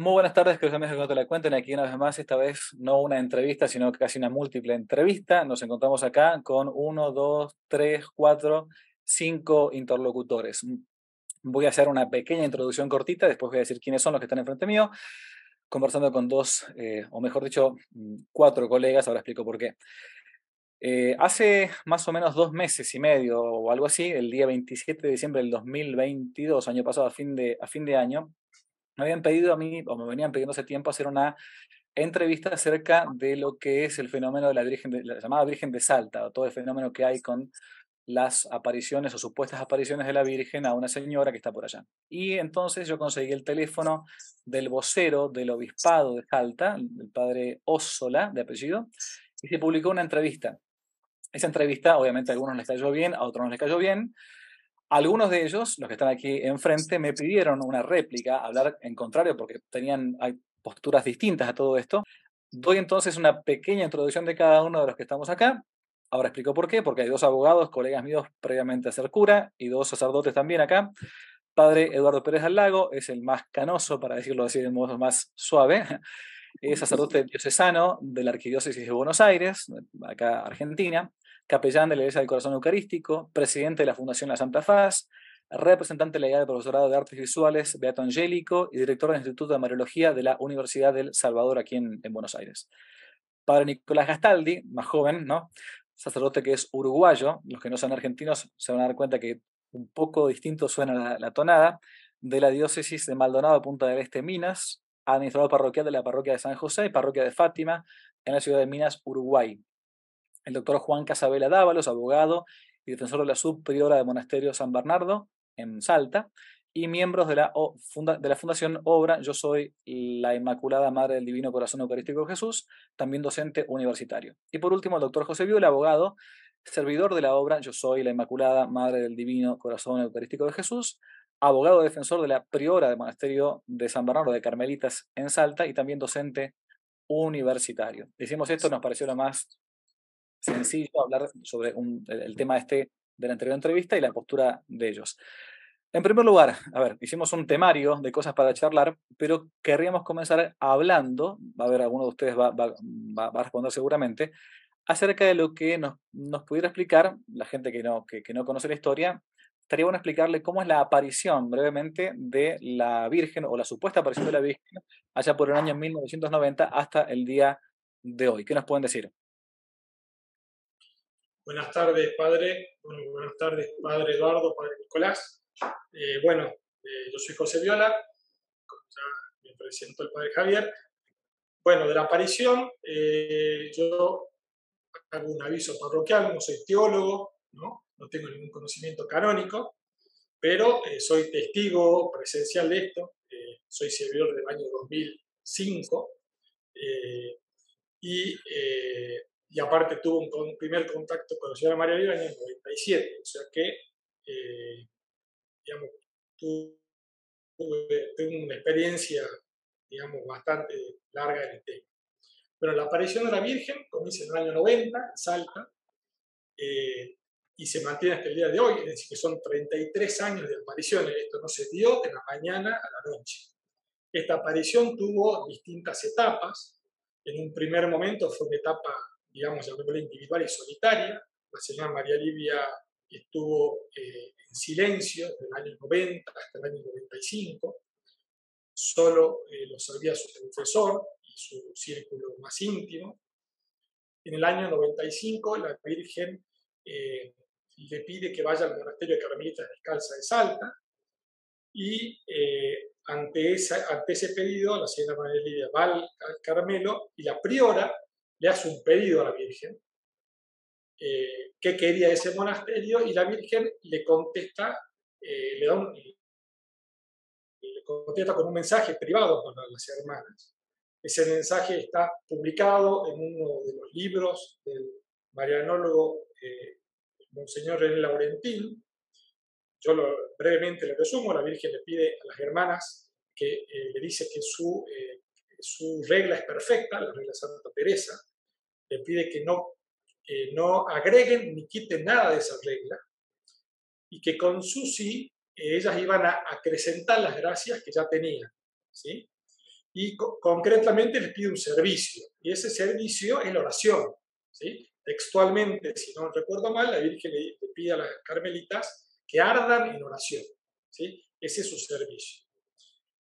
Muy buenas tardes, queridos amigos que no te la cuenten. Aquí una vez más, esta vez no una entrevista, sino casi una múltiple entrevista. Nos encontramos acá con uno, dos, tres, cuatro, cinco interlocutores. Voy a hacer una pequeña introducción cortita, después voy a decir quiénes son los que están enfrente mío, conversando con dos, eh, o mejor dicho, cuatro colegas, ahora explico por qué. Eh, hace más o menos dos meses y medio o algo así, el día 27 de diciembre del 2022, año pasado, fin de, a fin de año, me habían pedido a mí, o me venían pidiendo hace tiempo, hacer una entrevista acerca de lo que es el fenómeno de la Virgen, de, la llamada Virgen de Salta, o todo el fenómeno que hay con las apariciones o supuestas apariciones de la Virgen a una señora que está por allá. Y entonces yo conseguí el teléfono del vocero del obispado de Salta, el padre Ossola, de apellido, y se publicó una entrevista. Esa entrevista, obviamente, a algunos les cayó bien, a otros no les cayó bien, algunos de ellos, los que están aquí enfrente, me pidieron una réplica, hablar en contrario, porque tenían posturas distintas a todo esto. Doy entonces una pequeña introducción de cada uno de los que estamos acá. Ahora explico por qué, porque hay dos abogados, colegas míos previamente a ser cura, y dos sacerdotes también acá. Padre Eduardo Pérez al Lago es el más canoso, para decirlo así de modo más suave. Es sacerdote diocesano de la Arquidiócesis de Buenos Aires, acá Argentina capellán de la Iglesia del Corazón Eucarístico, presidente de la Fundación La Santa Faz, representante legal del Profesorado de Artes Visuales Beato Angélico y director del Instituto de Mariología de la Universidad del Salvador aquí en, Buenos Aires. Padre Nicolás Gastaldi, más joven, ¿no? sacerdote que es uruguayo, los que no son argentinos se van a dar cuenta que un poco distinto suena la, la tonada, de la diócesis de Maldonado, Punta del Este, Minas, administrador parroquial de la parroquia de San José y parroquia de Fátima en la ciudad de Minas, Uruguay el doctor Juan Casabela Dávalos, abogado y defensor de la subpriora del Monasterio San Bernardo en Salta, y miembros de la, de la Fundación Obra Yo Soy la Inmaculada Madre del Divino Corazón Eucarístico de Jesús, también docente universitario. Y por último, el doctor José Viola, abogado, servidor de la obra Yo Soy la Inmaculada Madre del Divino Corazón Eucarístico de Jesús, abogado defensor de la priora del Monasterio de San Bernardo de Carmelitas en Salta y también docente universitario. Decimos esto, nos pareció lo más sencillo hablar sobre el tema este de la anterior entrevista y la postura de ellos. En primer lugar, a ver, hicimos un temario de cosas para charlar, pero querríamos comenzar hablando, va a haber alguno de ustedes va, va, a responder seguramente, acerca de lo que nos, nos pudiera explicar la gente que no, que, que, no conoce la historia. Estaría bueno explicarle cómo es la aparición brevemente de la Virgen o la supuesta aparición de la Virgen allá por el año 1990 hasta el día de hoy. ¿Qué nos pueden decir? Buenas tardes, padre. buenas tardes, padre Eduardo, padre Nicolás. Eh, bueno, eh, yo soy José Viola, ya me presento el padre Javier. Bueno, de la aparición, eh, yo hago un aviso parroquial, no soy teólogo, no, no tengo ningún conocimiento canónico, pero soy testigo presencial de esto, soy servidor del año 2005 y y aparte tuvo un, primer contacto con la señora María Viva en el 97, o sea que, eh, digamos, tuve, una experiencia, digamos, bastante larga en el tema. Pero la aparición de la Virgen comienza en el año 90, en Salta, eh, y se mantiene hasta el día de hoy, es decir, que son 33 años de apariciones. Esto no se dio de la mañana a la noche. Esta aparición tuvo distintas etapas. En un primer momento fue una etapa digamos, llamémosla individual y solitaria. La señora María Livia estuvo eh, en silencio desde el año 90 hasta el año 95. Solo eh, lo sabía su confesor y su círculo más íntimo. En el año 95 la Virgen eh, le pide que vaya al monasterio de Carmelitas Descalza de Salta y ante, esa, ante ese pedido la señora María Livia va al Carmelo y la priora le hace un pedido a la Virgen, eh, qué quería ese monasterio, y la Virgen le contesta, eh, le, da le contesta con un mensaje privado para las hermanas. Ese mensaje está publicado en uno de los libros del marianólogo eh, Monseñor René Laurentín. Yo lo, brevemente lo resumo. La Virgen le pide a las hermanas que eh, le dice que su, su regla es perfecta, la regla Santa Teresa, le pide que no, no agreguen ni quiten nada de esa regla y que con su sí ellas iban a acrecentar las gracias que ya tenían. ¿sí? y concretamente les pide un servicio. Y ese servicio es la oración. ¿sí? Textualmente, si no recuerdo mal, la Virgen le, pide a las carmelitas que ardan en oración. ¿sí? Ese es su servicio.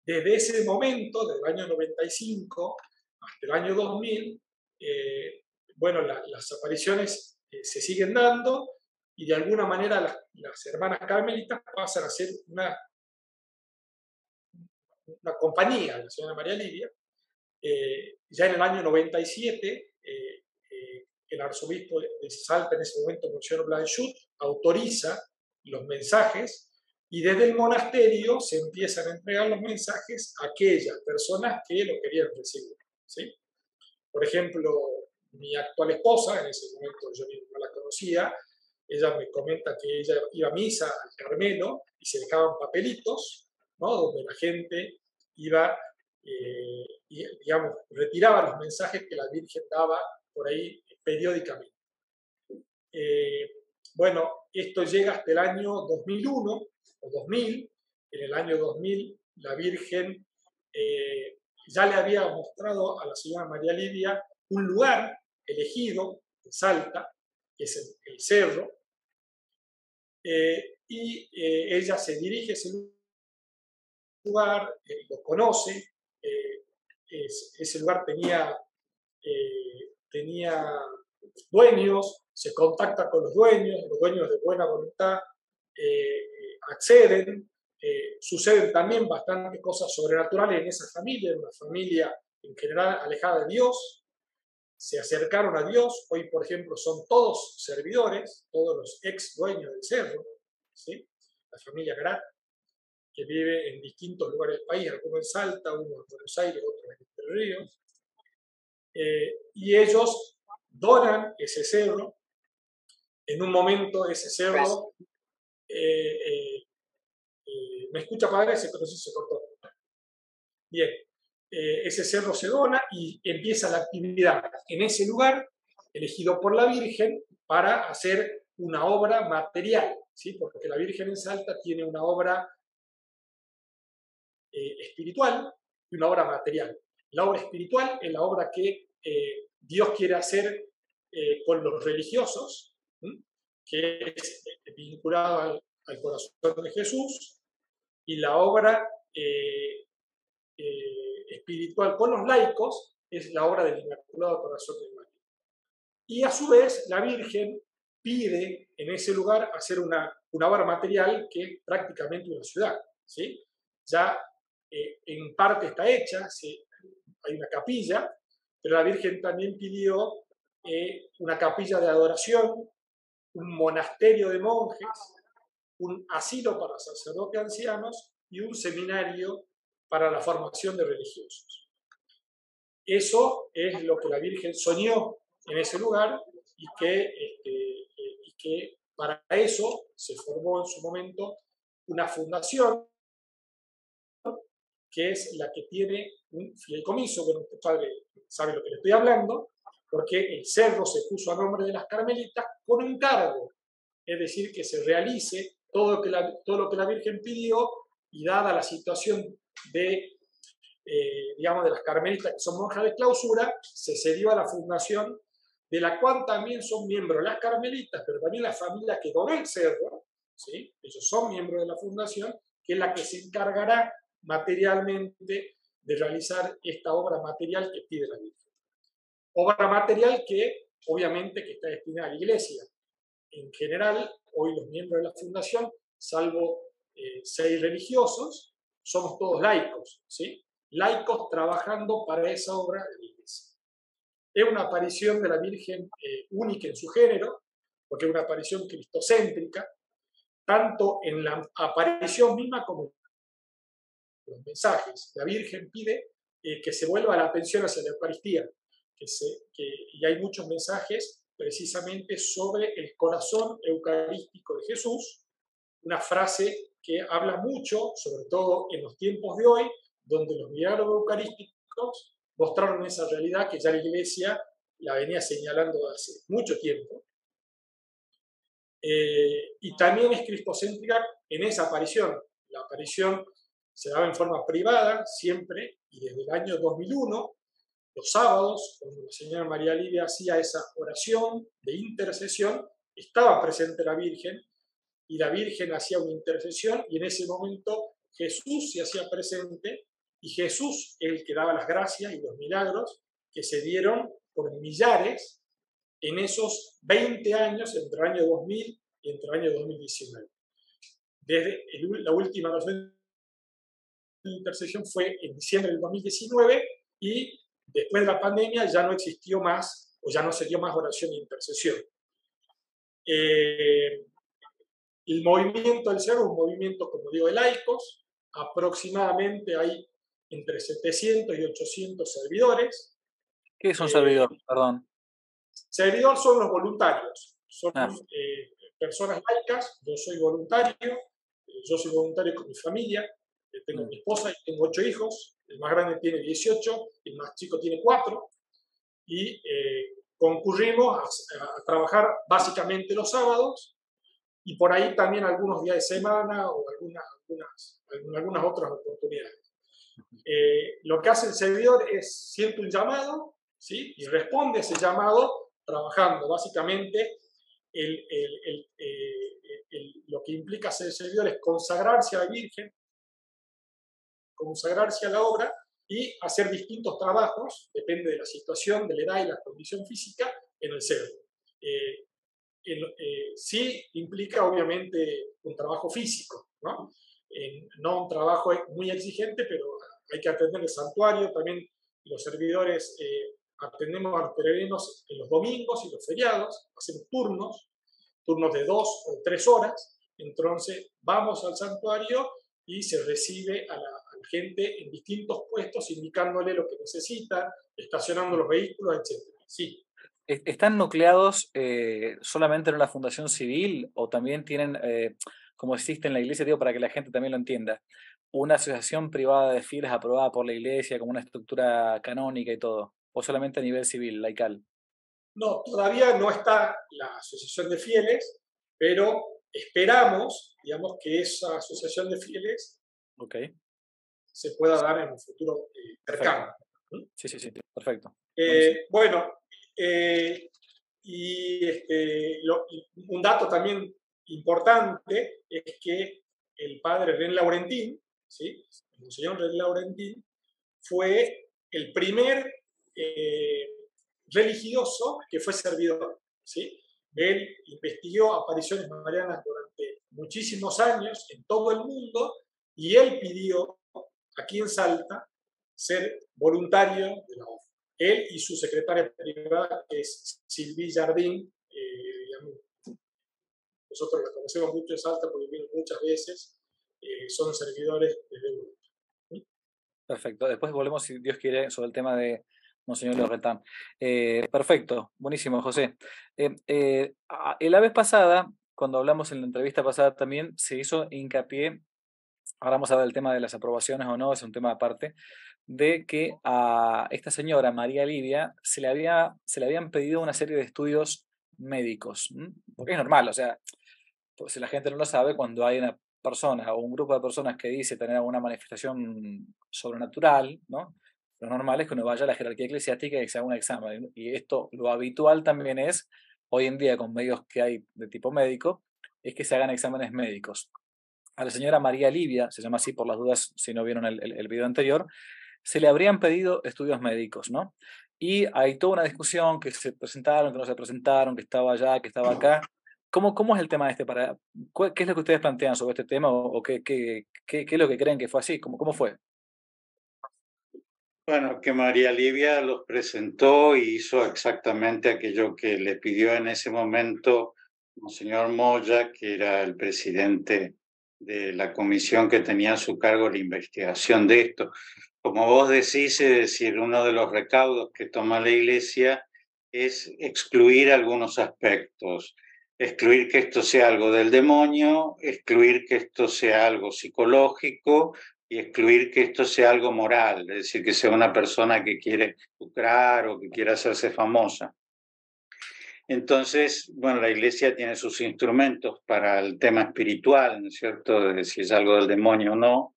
Desde ese momento, desde el año 95 hasta el año 2000, eh, bueno, las apariciones eh, se siguen dando y de alguna manera las, hermanas carmelitas pasan a ser una, una compañía de la señora María Lidia. Eh, ya en el año 97, el arzobispo de Salta, en ese momento, Monsignor Blanchut, autoriza los mensajes y desde el monasterio se empiezan a entregar los mensajes a aquellas personas que lo querían recibir. ¿sí? Por ejemplo, mi actual esposa, en ese momento yo no la conocía, ella me comenta que ella iba a misa al Carmelo y se dejaban papelitos, ¿no? donde la gente iba, eh, digamos, retiraba los mensajes que la Virgen daba por ahí periódicamente. Eh, bueno, esto llega hasta el año 2001, 2000. En el año 2000 la Virgen eh, ya le había mostrado a la señora María Lidia un lugar elegido en Salta, que es el, cerro, eh, y eh, ella se dirige a ese lugar, lo conoce, ese lugar tenía, tenía dueños, se contacta con los dueños, los dueños de buena voluntad acceden, eh, suceden también bastantes cosas sobrenaturales en esa familia, una familia en general alejada de Dios, se acercaron a Dios, hoy por ejemplo son todos servidores, todos los ex dueños del cerro, ¿sí? la familia Grat, que vive en distintos lugares del país, algunos en Salta, uno en Buenos Aires, otro en Entre Ríos, eh, y ellos donan ese cerro, en un momento ese cerro eh, ¿Me escucha, padre? Se, pero se cortó. Bien, eh, ese cerro se dona y empieza la actividad en ese lugar, elegido por la Virgen, para hacer una obra material, ¿sí? porque la Virgen en Salta tiene una obra eh, espiritual y una obra material. La obra espiritual es la obra que eh, Dios quiere hacer con los religiosos, que es vinculada al corazón de Jesús, y la obra eh, eh, espiritual con los laicos es la obra del Inmaculado Corazón de María. Y a su vez la Virgen pide en ese lugar hacer una, una obra material que es prácticamente una ciudad. ¿sí? Ya eh, en parte está hecha, hay una capilla, pero la Virgen también pidió una capilla de adoración, un monasterio de monjes, un asilo para sacerdotes ancianos y un seminario para la formación de religiosos. Eso es lo que la Virgen soñó en ese lugar y que, este, para eso se formó en su momento una fundación que es la que tiene un fideicomiso, bueno, usted padre sabe lo que le estoy hablando, porque el cerro se puso a nombre de las carmelitas con un cargo, es decir, que se realice todo, lo que la Virgen pidió y dada la situación de, eh, digamos, de las carmelitas que son monjas de clausura, se cedió a la fundación de la cual también son miembros las carmelitas, pero también la familia que donó el cerro, ¿sí? ellos son miembros de la fundación, que es la que se encargará materialmente de realizar esta obra material que pide la Virgen. Obra material que obviamente que está destinada a la iglesia. En general, hoy los miembros de la fundación, salvo eh, seis religiosos, somos todos laicos, ¿sí? Laicos trabajando para esa obra de la iglesia. Es una aparición de la Virgen eh, única en su género, porque es una aparición cristocéntrica, tanto en la aparición misma como en los mensajes. La Virgen pide eh, que se vuelva la atención hacia la Eucaristía, que se, que, y hay muchos mensajes precisamente sobre el corazón eucarístico de Jesús, una frase que habla mucho, sobre todo en los tiempos de hoy, donde los milagros eucarísticos mostraron esa realidad que ya la Iglesia la venía señalando hace mucho tiempo. Eh, y también es cristocéntrica en esa aparición, la aparición se daba en forma privada siempre y desde el año 2001, los sábados, cuando la señora María Lidia hacía esa oración de intercesión, estaba presente la Virgen y la Virgen hacía una intercesión y en ese momento Jesús se hacía presente y Jesús es el que daba las gracias y los milagros que se dieron por millares en esos 20 años, entre el año 2000 y entre el año 2019. Desde la última oración de intercesión fue en diciembre del 2019 y después de la pandemia ya no existió más o ya no se dio más oración de intercesión. Eh, el movimiento del cerro es un movimiento, como digo, de laicos. Aproximadamente hay entre 700 y 800 servidores. ¿Qué es un servidor? Perdón. Servidor son los voluntarios. Son ah. eh, personas laicas. Yo soy voluntario. Eh, yo soy voluntario con mi familia. tengo mm. mi esposa y tengo ocho hijos. El más grande tiene 18, el más chico tiene 4. Y concurrimos a, trabajar básicamente los sábados y por ahí también algunos días de semana o algunas, otras oportunidades. Eh, lo que hace el servidor es siente un llamado ¿sí? y responde a ese llamado trabajando básicamente eh, lo que implica ser servidor es consagrarse a la Virgen, consagrarse a la obra y hacer distintos trabajos, depende de la situación, de la edad y la condición física, en el cerdo. Eh, eh, sí implica obviamente un trabajo físico, ¿no? no un trabajo muy exigente, pero hay que atender el santuario, también los servidores eh, atendemos a los peregrinos en los domingos y los feriados, hacemos turnos, turnos de dos o tres horas, entonces vamos al santuario y se recibe a la, gente en distintos puestos indicándole lo que necesitan, estacionando los vehículos, etc. Sí. ¿Están nucleados eh, solamente en una fundación civil o también tienen, eh, como existe en la iglesia, digo, para que la gente también lo entienda, una asociación privada de fieles aprobada por la iglesia como una estructura canónica y todo? ¿O solamente a nivel civil, laical? No, todavía no está la asociación de fieles, pero esperamos, digamos, que esa asociación de fieles okay se pueda dar en un futuro eh, cercano. Sí, sí, sí, perfecto. Eh, bueno, eh, y este, un dato también importante es que el padre René Laurentín, ¿sí? el señor René Laurentín, fue el primer religioso que fue servidor. ¿sí? Él investigó apariciones marianas durante muchísimos años en todo el mundo y él pidió aquí en Salta ser voluntario de la OFA. Él y su secretaria privada, que es Silvi Jardín, eh, nosotros la conocemos mucho en Salta porque vino muchas veces, eh, son servidores de Europa. Perfecto. Después volvemos, si Dios quiere, sobre el tema de Monseñor Lorretán. Eh, perfecto, buenísimo, José. la vez pasada, cuando hablamos en la entrevista pasada, también se hizo hincapié ahora vamos a ver el tema de las aprobaciones o no, es un tema aparte, de que a esta señora, María Lidia, se le, había, se le habían pedido una serie de estudios médicos, porque es normal, o sea, pues si la gente no lo sabe, cuando hay una persona o un grupo de personas que dice tener alguna manifestación sobrenatural, ¿no? Lo normal es que uno vaya a la jerarquía eclesiástica y se haga un examen. Y esto, lo habitual también es, hoy en día con medios que hay de tipo médico, es que se hagan exámenes médicos a la señora María Livia, se llama así por las dudas si no vieron el, el, video anterior, se le habrían pedido estudios médicos, ¿no? Y hay toda una discusión que se presentaron, que no se presentaron, que estaba allá, que estaba acá. ¿Cómo, cómo es el tema este? Para, ¿Qué es lo que ustedes plantean sobre este tema o, qué, qué, qué, qué, es lo que creen que fue así? ¿Cómo, cómo fue? Bueno, que María Livia los presentó y hizo exactamente aquello que le pidió en ese momento señor Moya, que era el presidente de la comisión que tenía a su cargo la investigación de esto. Como vos decís, es decir, uno de los recaudos que toma la Iglesia es excluir algunos aspectos, excluir que esto sea algo del demonio, excluir que esto sea algo psicológico y excluir que esto sea algo moral, es decir, que sea una persona que quiere lucrar o que quiera hacerse famosa. Entonces, bueno, la iglesia tiene sus instrumentos para el tema espiritual, ¿no es cierto? De si es algo del demonio o no.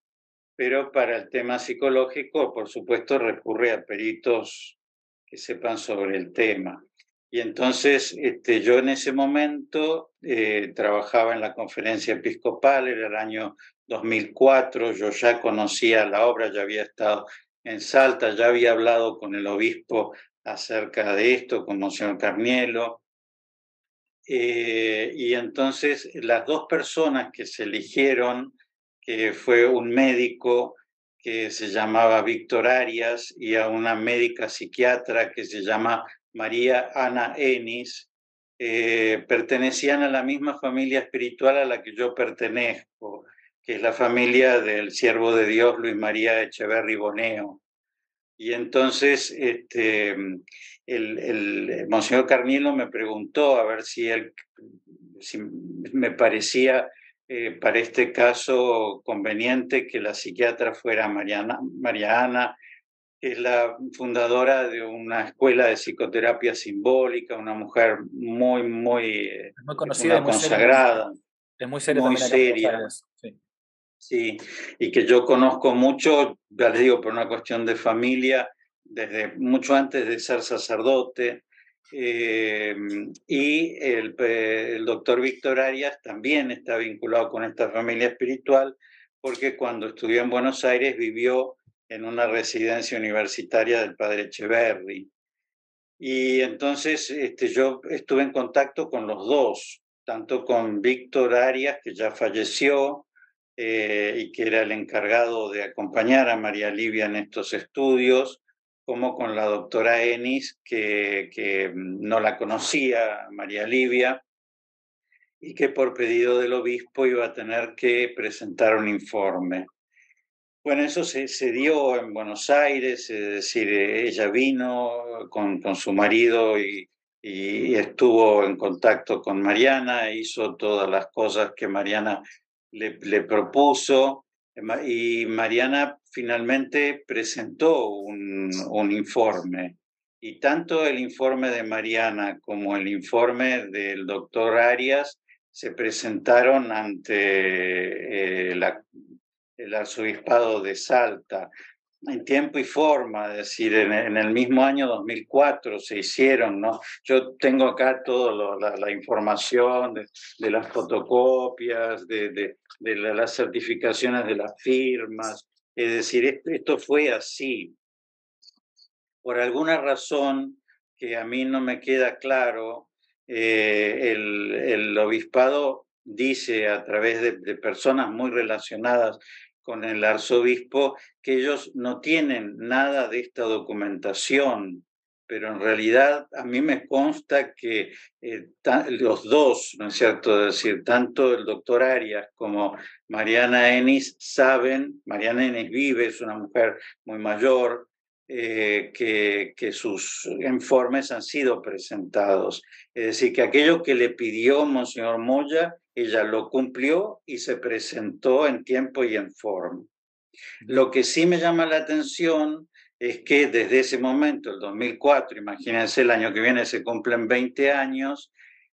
pero para el tema psicológico, por supuesto, recurre a peritos que sepan sobre el tema. Y entonces este, yo en ese momento eh, trabajaba en la conferencia episcopal, era el año 2004, yo ya conocía la obra, ya había estado en Salta, ya había hablado con el obispo acerca de esto, con Monseñor Carnielo. Eh, y entonces las dos personas que se eligieron, que fue un médico que se llamaba Víctor Arias y a una médica psiquiatra que se llama María Ana Enis, eh, pertenecían a la misma familia espiritual a la que yo pertenezco, que es la familia del siervo de Dios Luis María Echeverri Boneo. Y entonces este, el, el Monseñor Carnilo me preguntó a ver si, él, si me parecía eh, para este caso conveniente que la psiquiatra fuera Mariana, María Ana es la fundadora de una escuela de psicoterapia simbólica, una mujer muy, muy, muy conocida, muy consagrada. es muy seria. Muy seria. Sí. y que yo conozco mucho, ya les digo, por una cuestión de familia, desde mucho antes de ser sacerdote. Eh, y el, el doctor Víctor Arias también está vinculado con esta familia espiritual, porque cuando estudió en Buenos Aires vivió en una residencia universitaria del padre Echeverry. Y entonces este, yo estuve en contacto con los dos, tanto con Víctor Arias, que ya falleció eh, y que era el encargado de acompañar a María Livia en estos estudios, como con la doctora Enis, que, que no la conocía, María Livia, y que por pedido del obispo iba a tener que presentar un informe. Bueno, eso se, se, dio en Buenos Aires, es decir, ella vino con, con su marido y, y, estuvo en contacto con Mariana, hizo todas las cosas que Mariana le, propuso y Mariana finalmente presentó un, informe. Y tanto el informe de Mariana como el informe del doctor Arias se presentaron ante eh, el arzobispado de Salta en tiempo y forma, es decir, en, el mismo año 2004 se hicieron, ¿no? Yo tengo acá toda la, información de, las fotocopias, de, las certificaciones de las firmas, es decir, esto, fue así. Por alguna razón que a mí no me queda claro, eh, el obispado dice a través de, personas muy relacionadas con el arzobispo que ellos no tienen nada de esta documentación, pero en realidad a mí me consta que eh, los dos, ¿no es cierto? Es decir, tanto el doctor Arias como Mariana Enis saben, Mariana Enis vive, es una mujer muy mayor, eh, que, que, sus informes han sido presentados. Es decir, que aquello que le pidió Monseñor Moya, ella lo cumplió y se presentó en tiempo y en forma. Lo que sí me llama la atención es que desde ese momento, el 2004, imagínense el año que viene se cumplen 20 años,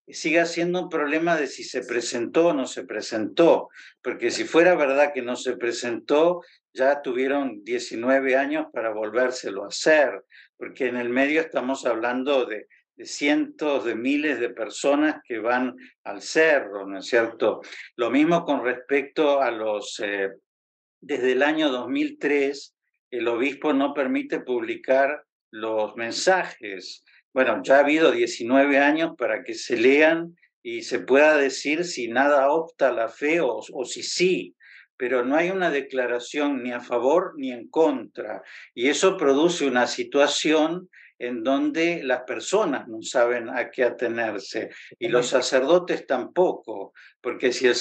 sigue siendo un problema de si se presentó o no se presentó, porque si fuera verdad que no se presentó, ya tuvieron 19 años para volvérselo a hacer, porque en el medio estamos hablando de, cientos de miles de personas que van al cerro, ¿no es cierto? Lo mismo con respecto a los, eh, desde el año 2003, el obispo no permite publicar los mensajes. Bueno, ya ha habido 19 años para que se lean y se pueda decir si nada opta la fe o si sí pero no hay una declaración ni a favor ni en contra. Y eso produce una situación en donde las personas no saben a qué atenerse y los sacerdotes tampoco, porque si el,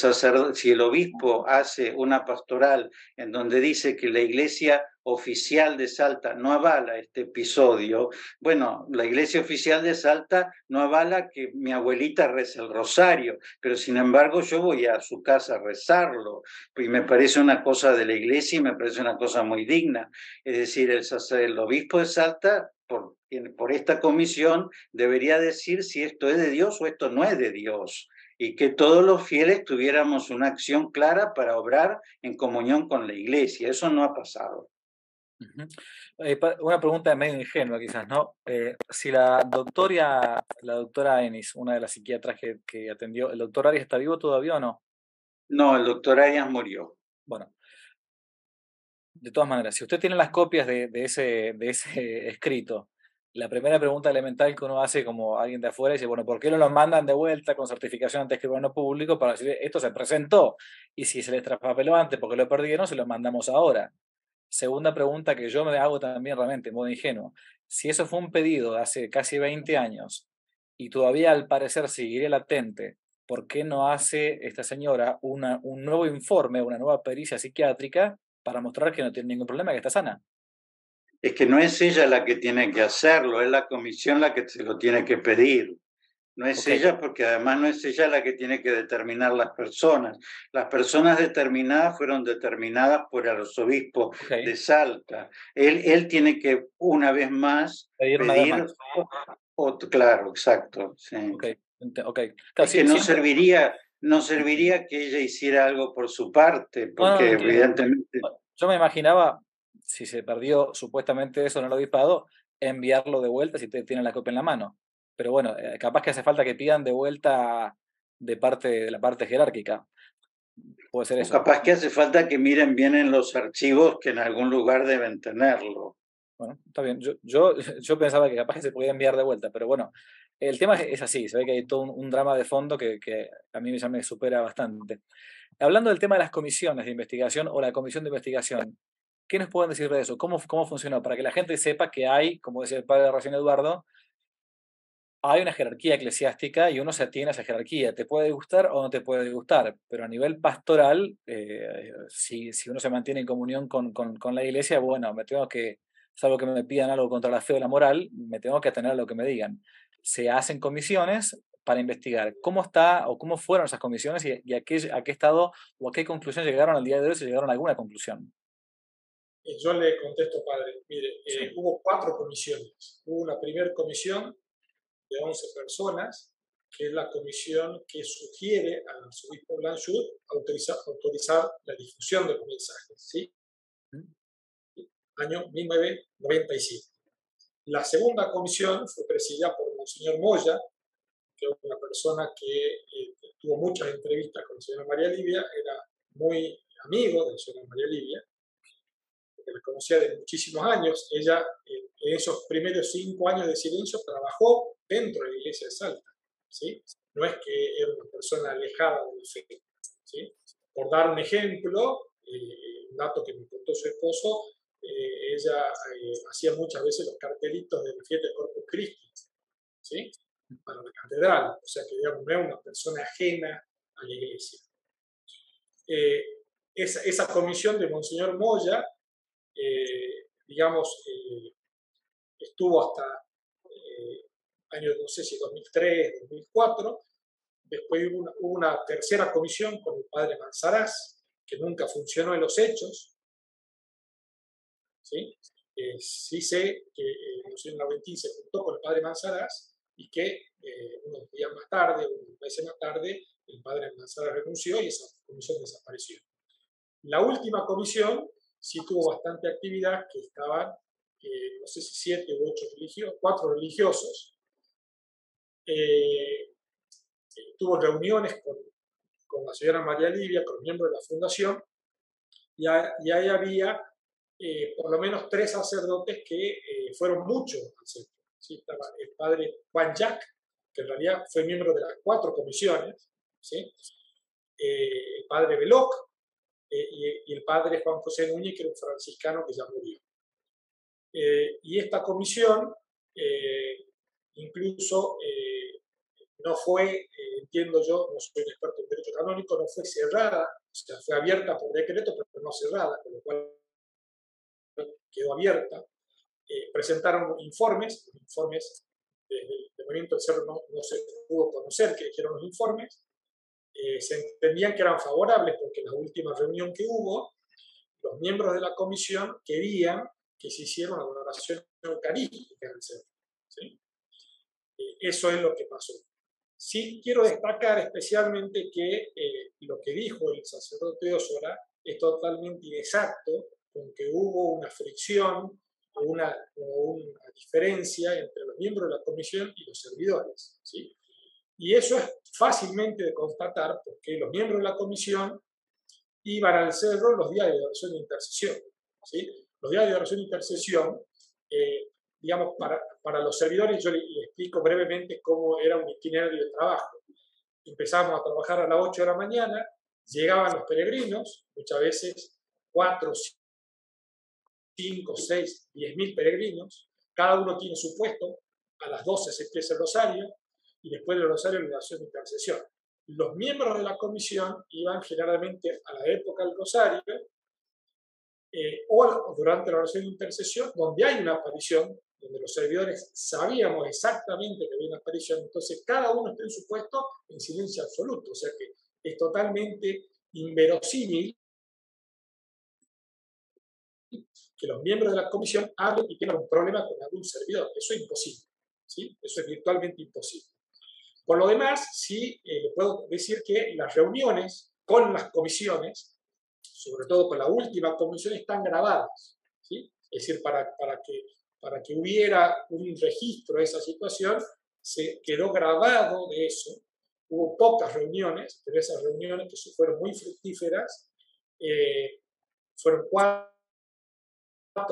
si el obispo hace una pastoral en donde dice que la iglesia oficial de Salta no avala este episodio, bueno, la iglesia oficial de Salta no avala que mi abuelita reza el rosario, pero sin embargo yo voy a su casa a rezarlo y me parece una cosa de la iglesia y me parece una cosa muy digna. Es decir, el, el obispo de Salta por, por esta comisión debería decir si esto es de Dios o esto no es de Dios. y que todos los fieles tuviéramos una acción clara para obrar en comunión con la iglesia. Eso no ha pasado. Eh, una pregunta medio ingenua quizás, ¿no? Eh, si la doctora, la doctora Enis, una de las psiquiatras que, que, atendió, ¿el doctor Arias está vivo todavía o no? No, el doctor Arias murió. Bueno, de todas maneras, si usted tiene las copias de, de, ese, de ese escrito, la primera pregunta elemental que uno hace como alguien de afuera dice, bueno, ¿por qué no lo mandan de vuelta con certificación ante escribano público para decir, esto se presentó? Y si se les traspapeló antes porque lo perdieron, se lo mandamos ahora. Segunda pregunta que yo me hago también realmente, en modo ingenuo. Si eso fue un pedido de hace casi 20 años y todavía al parecer seguiría latente, ¿por qué no hace esta señora una, un nuevo informe, una nueva pericia psiquiátrica para mostrar que no tiene ningún problema, que está sana? Es que no es ella la que tiene que hacerlo, es la comisión la que se lo tiene que pedir. No es ella porque además no es ella la que tiene que determinar las personas. Las personas determinadas fueron determinadas por el arzobispo de Salta. Él, él tiene que una vez más pedir, claro, exacto. Sí. Okay. que no serviría no serviría que ella hiciera algo por su parte, porque evidentemente... Yo me imaginaba, si se perdió supuestamente eso en el obispado, enviarlo de vuelta si tienen la copia en la mano. Pero bueno, eh, capaz que hace falta que pidan de vuelta de parte de la parte jerárquica. Puede ser eso. capaz que hace falta que miren bien en los archivos que en algún lugar deben tenerlo. Bueno, está bien. Yo, yo, yo pensaba que capaz que se podía enviar de vuelta, pero bueno, el tema es así, se ve que hay todo un, drama de fondo que, que, a mí ya me supera bastante. Hablando del tema de las comisiones de investigación o la comisión de investigación, ¿qué nos pueden decir de eso? ¿Cómo, cómo funcionó? Para que la gente sepa que hay, como decía el padre de recién Eduardo, hay una jerarquía eclesiástica y uno se atiene a esa jerarquía. Te puede gustar o no te puede gustar, pero a nivel pastoral, eh, si, si, uno se mantiene en comunión con, con, con, la iglesia, bueno, me tengo que, salvo que me pidan algo contra la fe o la moral, me tengo que atener a lo que me digan. Se hacen comisiones para investigar cómo está o cómo fueron esas comisiones y, a, qué, a qué estado o a qué conclusión llegaron al día de hoy, si llegaron a alguna conclusión. Yo le contesto, padre. Mire, eh, hubo cuatro comisiones. Hubo una primera comisión de 11 personas, que es la comisión que sugiere al arzobispo Blanchard autorizar, autorizar la difusión de los mensajes, ¿sí? Año 1997. La segunda comisión fue presidida por Monseñor Moya, que es una persona que eh, tuvo muchas entrevistas con la señora María Livia, era muy amigo de la señora María Livia, que la conocía de muchísimos años. Ella, en esos primeros cinco años de silencio, trabajó dentro de la iglesia de Salta. ¿sí? No es que era una persona alejada de la fe. ¿sí? Por dar un ejemplo, eh, un dato que me contó su esposo, eh, ella eh, hacía muchas veces los cartelitos de la fiesta de Corpus Christi, ¿sí? para la catedral, o sea que digamos, no era una persona ajena a la iglesia. esa, esa, comisión de Monseñor Moya digamos, eh, estuvo hasta eh, años, no sé si 2003, 2004. Después hubo una, tercera comisión con el padre Manzarás, que nunca funcionó en los hechos. ¿Sí? Eh, sí sé que eh, el Noventín se juntó con el padre Manzarás y que unos días más tarde, unos meses más tarde, el padre Manzarás renunció y esa comisión desapareció. La última comisión sí tuvo bastante actividad, que estaban, eh, no sé si siete u ocho religiosos, cuatro religiosos. Eh, tuvo reuniones con, con, la señora María Livia, con miembros de la fundación, y, ahí había eh, por lo menos tres sacerdotes que fueron muchos al centro. Estaba el padre Juan Jack, que en realidad fue miembro de las cuatro comisiones, el padre Beloc, eh, y, el padre Juan José Núñez, que era un franciscano que ya murió. Eh, y esta comisión eh, incluso no fue, entiendo yo, no soy un experto en derecho canónico, no fue cerrada, o sea, fue abierta por decreto, pero no cerrada, con lo cual quedó abierta. presentaron informes, informes del movimiento del Cerro no, no, se pudo conocer que dijeron los informes, eh, se entendían que eran favorables porque en la última reunión que hubo, los miembros de la comisión querían que se hiciera una adoración eucarística en el centro. ¿sí? Eh, eso es lo que pasó. Sí quiero destacar especialmente que eh, lo que dijo el sacerdote Osora es totalmente inexacto, con que hubo una fricción o una, una, diferencia entre los miembros de la comisión y los servidores. ¿sí? Y eso es fácilmente de constatar porque los miembros de la comisión iban al cerro los días de oración e intercesión. ¿sí? Los días de oración e intercesión, eh, digamos, para, para, los servidores, yo les, explico brevemente cómo era un itinerario de trabajo. Empezamos a trabajar a las 8 de la mañana, llegaban los peregrinos, muchas veces 4, 5, 6, 10 mil peregrinos, cada uno tiene su puesto, a las 12 se empieza el rosario y después del rosario la oración de intercesión. Los miembros de la comisión iban generalmente a la época del rosario eh, o durante la oración de intercesión, donde hay una aparición, donde los servidores sabíamos exactamente que había una aparición, entonces cada uno está en su puesto en silencio absoluto, o sea que es totalmente inverosímil que los miembros de la comisión hablen y tengan un problema con algún servidor. Eso es imposible. ¿sí? Eso es virtualmente imposible. Por lo demás, sí eh, puedo decir que las reuniones con las comisiones, sobre todo con la última comisión, están grabadas. Es decir, para, para, que, para que hubiera un registro de esa situación, se quedó grabado de eso. Hubo pocas reuniones, pero esas reuniones que fueron muy fructíferas, eh, fueron cuatro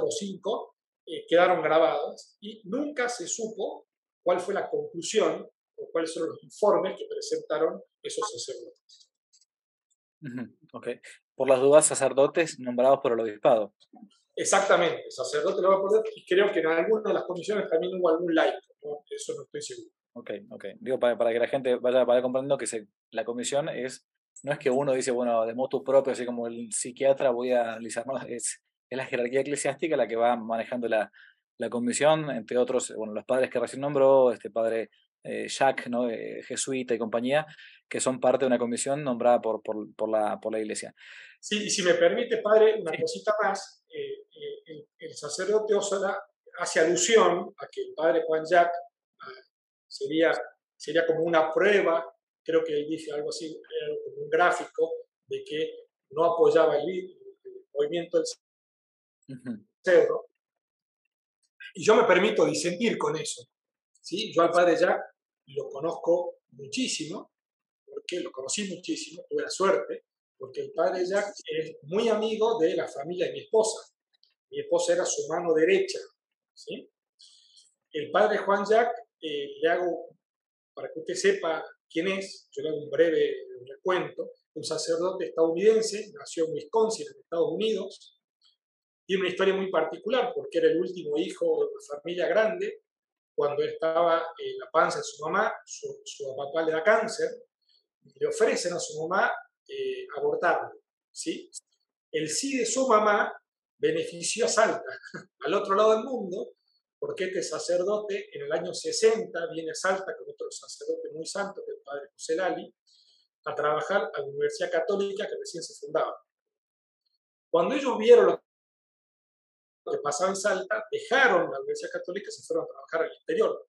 o cinco eh, quedaron grabadas y nunca se supo cuál fue la conclusión o cuáles fueron los informes que presentaron esos sacerdotes. Ok. Por las dudas, sacerdotes nombrados por el obispado. Exactamente, sacerdote lo va a poner y creo que en alguna de las comisiones también hubo algún laico, eso no estoy seguro. Ok, ok. Digo, para, para que la gente vaya, vaya comprendiendo que se, la comisión es, no es que uno dice, bueno, de modo propio, así como el psiquiatra voy a analizar, no, es es la jerarquía eclesiástica la que va manejando la, la comisión, entre otros, bueno, los padres que recién nombró, este padre eh, Jacques, ¿no? jesuita y compañía, que son parte de una comisión nombrada por, por, por, la, por la iglesia. Sí, y si me permite, padre, una cosita más, eh, eh, el, sacerdote Osola hace alusión a que el padre Juan Jacques ah, sería, sería como una prueba, creo que él dice algo así, como un gráfico, de que no apoyaba el, el movimiento del y yo me permito disentir con eso. ¿Sí? Yo al padre Jack lo conozco muchísimo, porque lo conocí muchísimo, tuve la suerte, porque el padre Jack es muy amigo de la familia de mi esposa. Mi esposa era su mano derecha. ¿sí? El padre Juan Jack, eh, le hago, para que usted sepa quién es, yo le hago un breve recuento, un sacerdote estadounidense, nació en Wisconsin, en Estados Unidos, tiene una historia muy particular porque era el último hijo de una familia grande. Cuando estaba en la panza de su mamá, su, papá le da cáncer, le ofrecen a su mamá eh, abortarlo. ¿sí? El sí de su mamá benefició a Salta, al otro lado del mundo, porque este sacerdote en el año 60 viene a Salta con otro sacerdote muy santo, que es el padre José Lali, a trabajar a la Universidad Católica que recién se fundaba. Cuando ellos vieron que pasaba en Salta, dejaron la Universidad Católica y se fueron a trabajar al interior.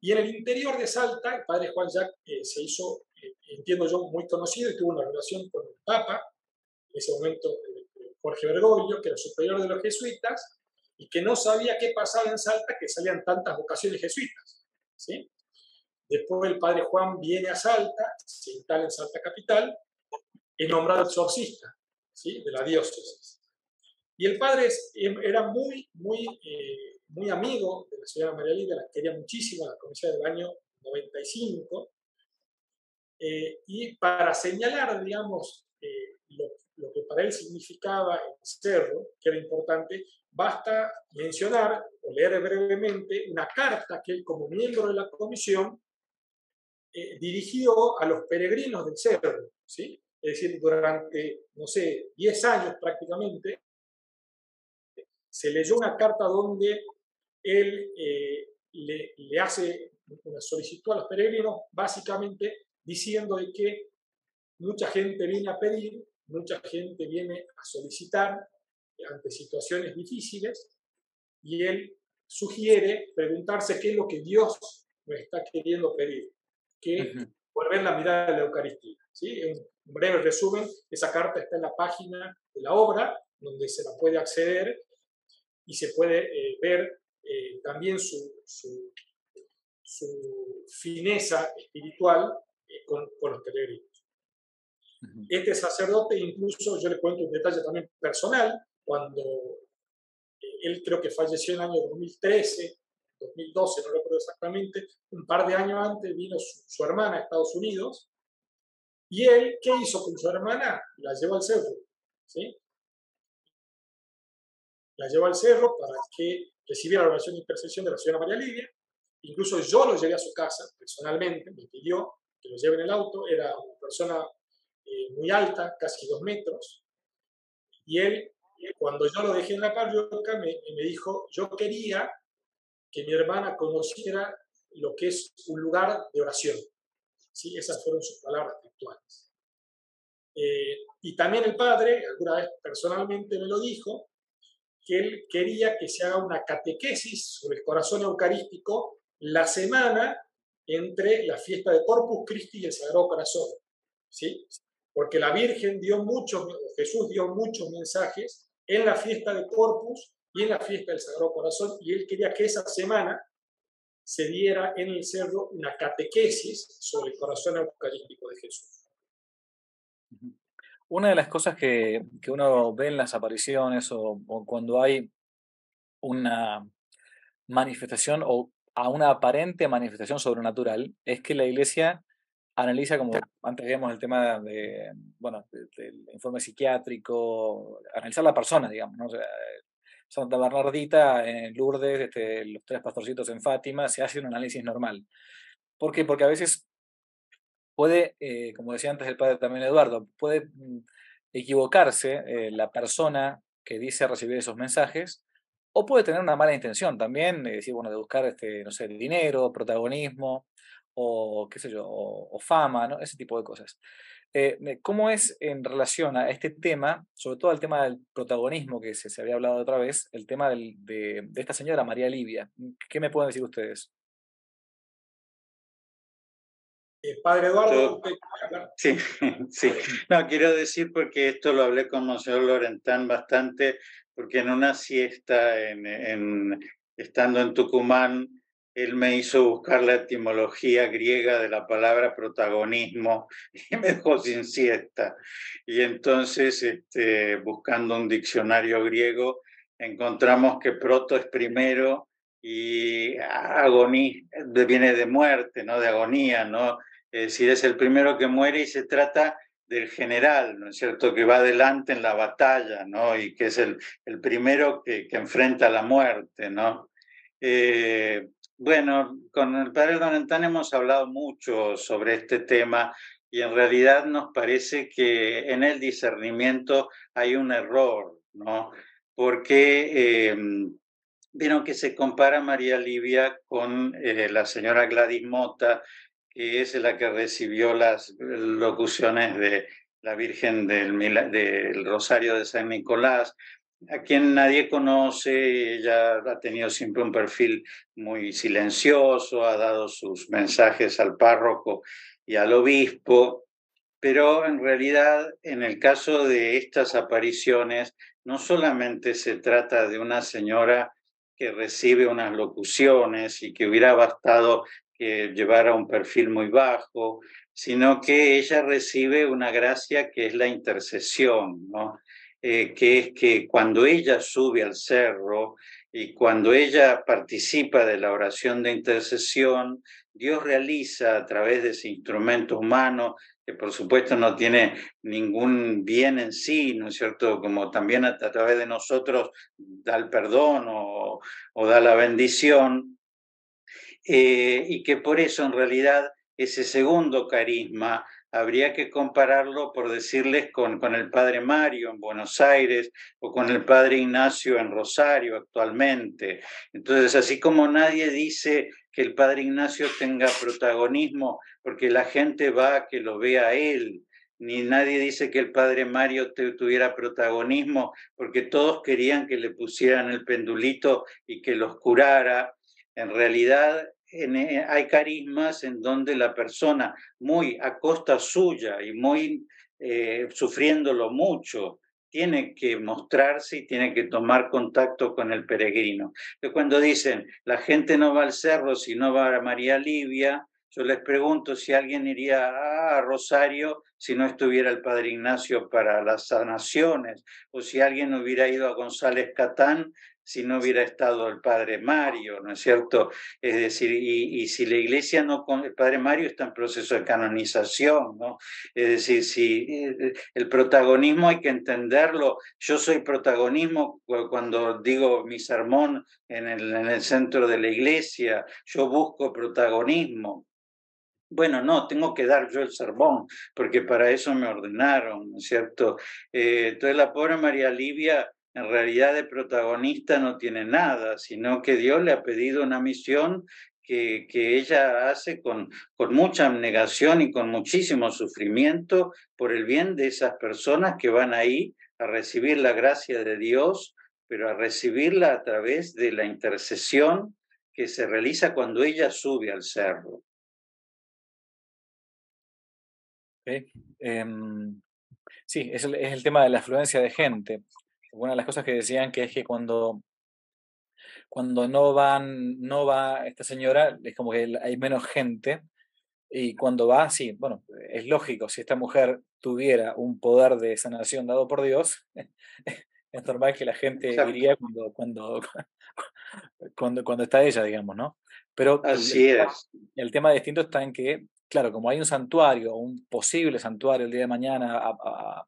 Y en el interior de Salta, el padre Juan Jacques eh, se hizo, eh, entiendo yo, muy conocido y tuvo una relación con el Papa, en ese momento eh, Jorge Bergoglio, que era superior de los jesuitas, y que no sabía qué pasaba en Salta, que salían tantas vocaciones jesuitas. ¿sí? Después el padre Juan viene a Salta, se instala en Salta Capital, es nombrado exorcista ¿sí? de la diócesis. Y el padre em, era muy, muy, eh, muy amigo de la señora María Lidia, la quería muchísimo, la comisión del año 95. Eh, y para señalar, digamos, eh, lo, lo, que para él significaba el cerro, que era importante, basta mencionar o leer brevemente una carta que él, como miembro de la comisión, dirigió a los peregrinos del cerro, ¿sí? Es decir, durante, no sé, 10 años prácticamente, se leyó una carta donde él eh, le, hace una solicitud a los peregrinos, básicamente diciendo de que mucha gente viene a pedir, mucha gente viene a solicitar ante situaciones difíciles, y él sugiere preguntarse qué es lo que Dios nos está queriendo pedir, que volver la mirada de la Eucaristía. ¿sí? Un breve resumen, esa carta está en la página de la obra, donde se la puede acceder y se puede eh, ver eh, también su, su, fineza espiritual eh, con, con, los peregrinos. Este sacerdote, incluso yo le cuento un detalle también personal, cuando él creo que falleció en el año 2013, 2012, no recuerdo exactamente, un par de años antes vino su, hermana a Estados Unidos y él, ¿qué hizo con su hermana? La llevó al cerro, ¿sí? La llevó al cerro para que recibiera la oración de intercesión de la señora María Lidia. Incluso yo lo llevé a su casa personalmente, me pidió que lo lleve en el auto, era una persona eh, muy alta, casi dos metros, y él, cuando yo lo dejé en la parroquia, me, me dijo, yo quería que mi hermana conociera lo que es un lugar de oración. ¿Sí? Esas fueron sus palabras textuales. Eh, y también el padre, alguna vez personalmente me lo dijo, que él quería que se haga una catequesis sobre el corazón eucarístico la semana entre la fiesta de Corpus Christi y el Sagrado Corazón. ¿sí? Porque la Virgen dio muchos, Jesús dio muchos mensajes en la fiesta de Corpus y en la fiesta del Sagrado Corazón, y él quería que esa semana se diera en el cerro una catequesis sobre el corazón eucarístico de Jesús. Una de las cosas que, que uno ve en las apariciones o, cuando hay una manifestación o a una aparente manifestación sobrenatural es que la iglesia analiza, como antes veíamos el tema de, bueno, del informe psiquiátrico, analizar la persona, digamos, ¿no? Santa Bernardita en Lourdes, este, los tres pastorcitos en Fátima, se hace un análisis normal. ¿Por qué? Porque a veces puede, eh, como decía antes el padre también Eduardo, puede mm, equivocarse eh, la persona que dice recibir esos mensajes o puede tener una mala intención también, decir, bueno, de buscar, este, no sé, dinero, protagonismo o qué sé yo, o, fama, ¿no? Ese tipo de cosas. Eh, ¿Cómo es en relación a este tema, sobre todo al tema del protagonismo que se, se había hablado otra vez, el tema del, de, de, esta señora María Livia? ¿Qué me pueden decir ustedes? Eh, padre Eduardo, sí, sí. No, quiero decir porque esto lo hablé con Monseñor Lorentán bastante, porque en una siesta, en, en, estando en Tucumán, él me hizo buscar la etimología griega de la palabra protagonismo y me dejó sin siesta. Y entonces, este, buscando un diccionario griego, encontramos que proto es primero y agonía viene de muerte, ¿no? De agonía, ¿no? Es decir, es el primero que muere y se trata del general, ¿no es cierto?, que va adelante en la batalla, ¿no? Y que es el, el primero que, que enfrenta la muerte, ¿no? Eh, bueno, con el padre Donantán hemos hablado mucho sobre este tema y en realidad nos parece que en el discernimiento hay un error, ¿no? Porque eh, vieron que se compara María Livia con eh, la señora Gladys Mota, que es la que recibió las locuciones de la Virgen del, del Rosario de San Nicolás, a quien nadie conoce, ella ha tenido siempre un perfil muy silencioso, ha dado sus mensajes al párroco y al obispo, pero en realidad en el caso de estas apariciones no solamente se trata de una señora que recibe unas locuciones y que hubiera bastado que llevara un perfil muy bajo, sino que ella recibe una gracia que es la intercesión, ¿no? Eh, que es que cuando ella sube al cerro y cuando ella participa de la oración de intercesión, Dios realiza a través de ese instrumento humano, que por supuesto no tiene ningún bien en sí, ¿no es cierto? Como también a, través de nosotros da el perdón o, da la bendición, eh, y que por eso en realidad ese segundo carisma habría que compararlo, por decirles, con, con el padre Mario en Buenos Aires o con el padre Ignacio en Rosario actualmente. Entonces, así como nadie dice que el padre Ignacio tenga protagonismo porque la gente va a que lo vea él, ni nadie dice que el padre Mario tuviera protagonismo porque todos querían que le pusieran el pendulito y que los curara. En realidad, eh, hay carismas en donde la persona muy a costa suya y muy eh, sufriéndolo mucho, tiene que mostrarse y tiene que tomar contacto con el peregrino. cuando dicen, la gente no va al cerro si no va a María Livia, yo les pregunto si alguien iría a Rosario si no estuviera el Padre Ignacio para las sanaciones, o si alguien hubiera ido a González Catán si no hubiera estado el padre Mario, ¿no es cierto? Es decir, y, si la iglesia no, el padre Mario está en proceso de canonización, ¿no? Es decir, si eh, el protagonismo hay que entenderlo, yo soy protagonismo cuando digo mi sermón en el, en el centro de la iglesia, yo busco protagonismo. Bueno, no, tengo que dar yo el sermón, porque para eso me ordenaron, ¿no es cierto? Eh, entonces la pobre María Livia en realidad de protagonista no tiene nada, sino que Dios le ha pedido una misión que, que, ella hace con, con mucha abnegación y con muchísimo sufrimiento por el bien de esas personas que van ahí a recibir la gracia de Dios, pero a recibirla a través de la intercesión que se realiza cuando ella sube al cerro. Em, sí, es el, es el tema de la afluencia de gente una de las cosas que decían que es que cuando, cuando no van, no va esta señora, es como que hay menos gente. Y cuando va, sí, bueno, es lógico, si esta mujer tuviera un poder de sanación dado por Dios, es normal que la gente iría cuando, cuando, cuando, cuando está ella, digamos, ¿no? Pero Así el, es. el tema distinto está en que, claro, como hay un santuario, un posible santuario el día de mañana a, a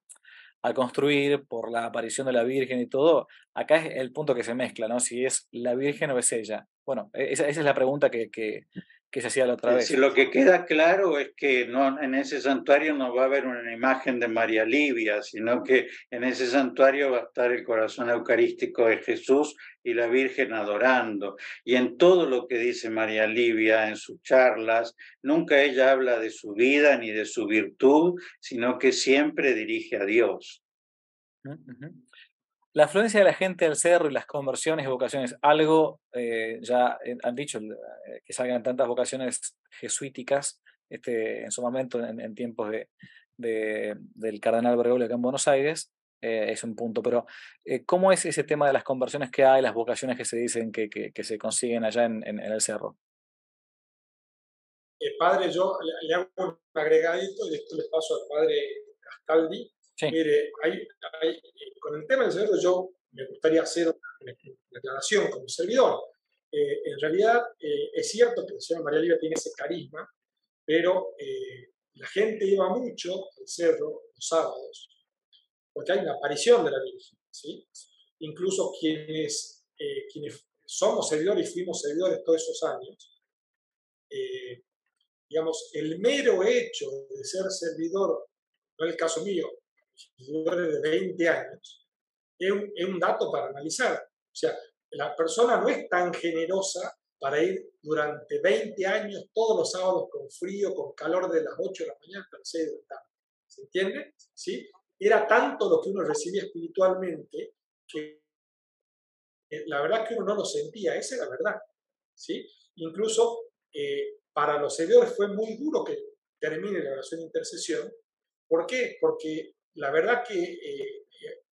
construir por la aparición de la Virgen y todo, acá es el punto que se mezcla, ¿no? Si es la Virgen o es ella. Bueno, e-, esa, es la pregunta que, que, que se hacía la otra vez. Lo que queda claro es que no, en ese santuario no va a haber una imagen de María Livia, sino que en ese santuario va a estar el corazón eucarístico de Jesús y la Virgen adorando. Y en todo lo que dice María Livia en sus charlas, nunca ella habla de su vida ni de su virtud, sino que siempre dirige a Dios. La afluencia de la gente al cerro y las conversiones y vocaciones, algo eh, ya eh, han dicho eh, que salgan tantas vocaciones jesuíticas este, en su momento, en, tiempos de, del cardenal Bergoglio acá en Buenos Aires, es un punto. Pero, ¿cómo es ese tema de las conversiones que hay, las vocaciones que se dicen que, se consiguen allá en, el cerro? padre, yo le, hago un agregadito y esto le paso al padre Castaldi Con el tema del cerdo yo me gustaría hacer una declaración como servidor. Eh, en realidad eh, es cierto que la señora María Lidia tiene ese carisma, pero eh, la gente iba mucho al cerro los sábados, porque hay una aparición de la Virgen. ¿sí? Incluso quienes, quienes somos servidores y fuimos servidores todos esos años, digamos, el mero hecho de ser servidor, no es el caso mío, de 20 años, es un, es un dato para analizar. O sea, la persona no es tan generosa para ir durante 20 años todos los sábados con frío, con calor de las 8 de la mañana hasta las 6 de la tarde. ¿Se entiende? ¿Sí? Era tanto lo que uno recibía espiritualmente que eh, la verdad es que uno no lo sentía, esa es la verdad. ¿sí? Incluso eh, para los seguidores fue muy duro que termine la oración de intercesión. ¿Por qué? Porque la verdad que eh,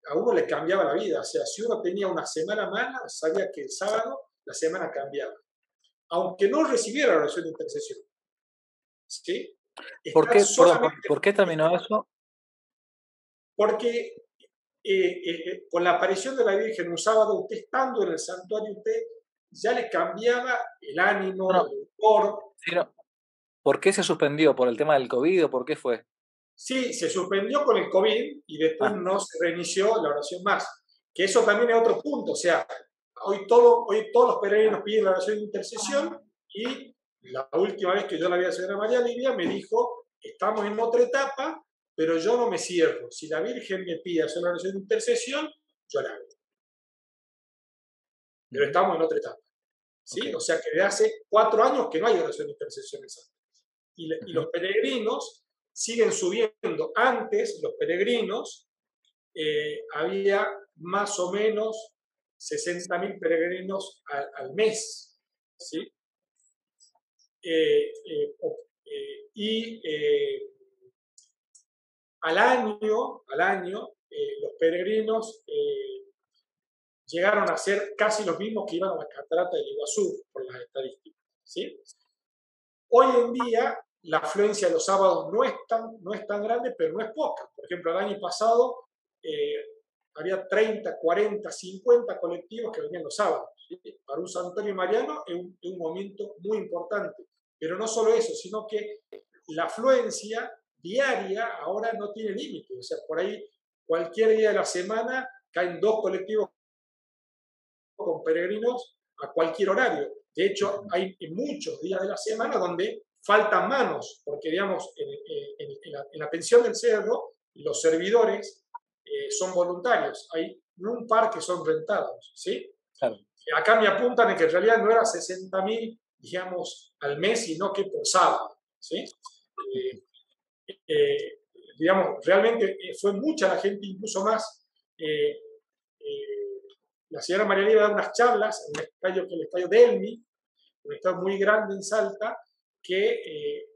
a uno le cambiaba la vida. O sea, si uno tenía una semana mala, sabía que el sábado la semana cambiaba. Aunque no recibiera la oración de intercesión. ¿Sí? ¿Por qué, por, qué, terminó eso? Porque eh, eh, con la aparición de la Virgen un sábado, usted estando en el santuario, usted ya le cambiaba el ánimo, el humor. ¿Por qué se suspendió? ¿Por el tema del COVID o por qué fue? Sí, se suspendió con el COVID y después ah. no se reinició la oración más. Que eso también es otro punto. O sea, hoy, todo, hoy todos los peregrinos piden la oración de intercesión y la última vez que yo la vi a la María Livia me dijo, estamos en otra etapa, pero yo no me cierro. Si la Virgen me pide hacer la oración de intercesión, yo la hago. Pero estamos en otra etapa. ¿sí? O sea que de hace cuatro años que no hay oración de intercesión en Y, y los peregrinos siguen subiendo. Antes, los peregrinos, eh, había más o menos 60.000 peregrinos al, mes. ¿sí? y al año, al año los peregrinos llegaron a ser casi los mismos que iban a la catarata del Iguazú, por las estadísticas. ¿sí? Hoy en día, la afluencia de los sábados no es tan, no es tan grande, pero no es poca. Por ejemplo, el año pasado eh, había 30, 40, 50 colectivos que venían los sábados. Para un santuario mariano es un momento muy importante. Pero no solo eso, sino que la afluencia diaria ahora no tiene límite. O sea, por ahí cualquier día de la semana caen dos colectivos con peregrinos a cualquier horario. De hecho, hay muchos días de la semana donde faltan manos, porque digamos, en, la, pensión del cerdo, los servidores eh, son voluntarios. Hay un par que son rentados, ¿sí? Acá me apuntan en que en realidad no era 60 mil, digamos, al mes, sino que por sábado, ¿sí? Eh, eh, digamos, realmente fue mucha la gente, incluso más la señora María iba a dar unas charlas en un estadio es el estadio Delmi, un estadio muy grande en Salta, que eh,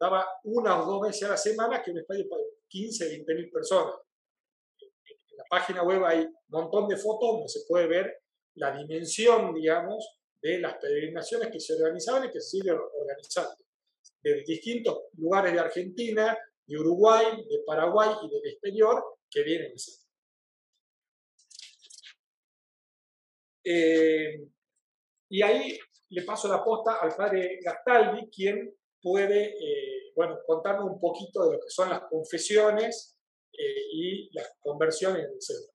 daba una o dos veces a la semana, que un estadio para 15, 20 mil personas. En la página web hay un montón de fotos donde se puede ver la dimensión, digamos, de las peregrinaciones que se organizaban y que se siguen organizando. De distintos lugares de Argentina, de Uruguay, de Paraguay y del exterior que vienen a Salta. Eh, y ahí le paso la posta al padre Gastaldi, quien puede eh, bueno, contarnos un poquito de lo que son las confesiones eh, y las conversiones el centro.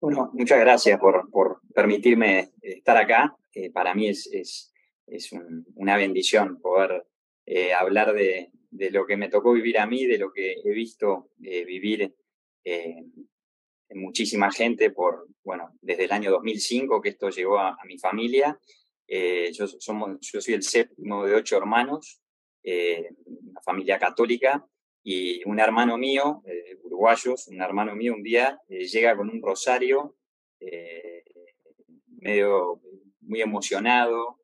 Bueno, muchas gracias por, por permitirme estar acá. para mí es, es, es una bendición poder hablar de, de, lo que me tocó vivir a mí, de lo que he visto vivir muchísima gente por, bueno, desde el año 2005 que esto llegó a, mi familia. Eh, yo, somos, yo soy el séptimo de ocho hermanos, eh, una familia católica, y un hermano mío, eh, uruguayos, un hermano mío un día llega con un rosario, medio muy emocionado,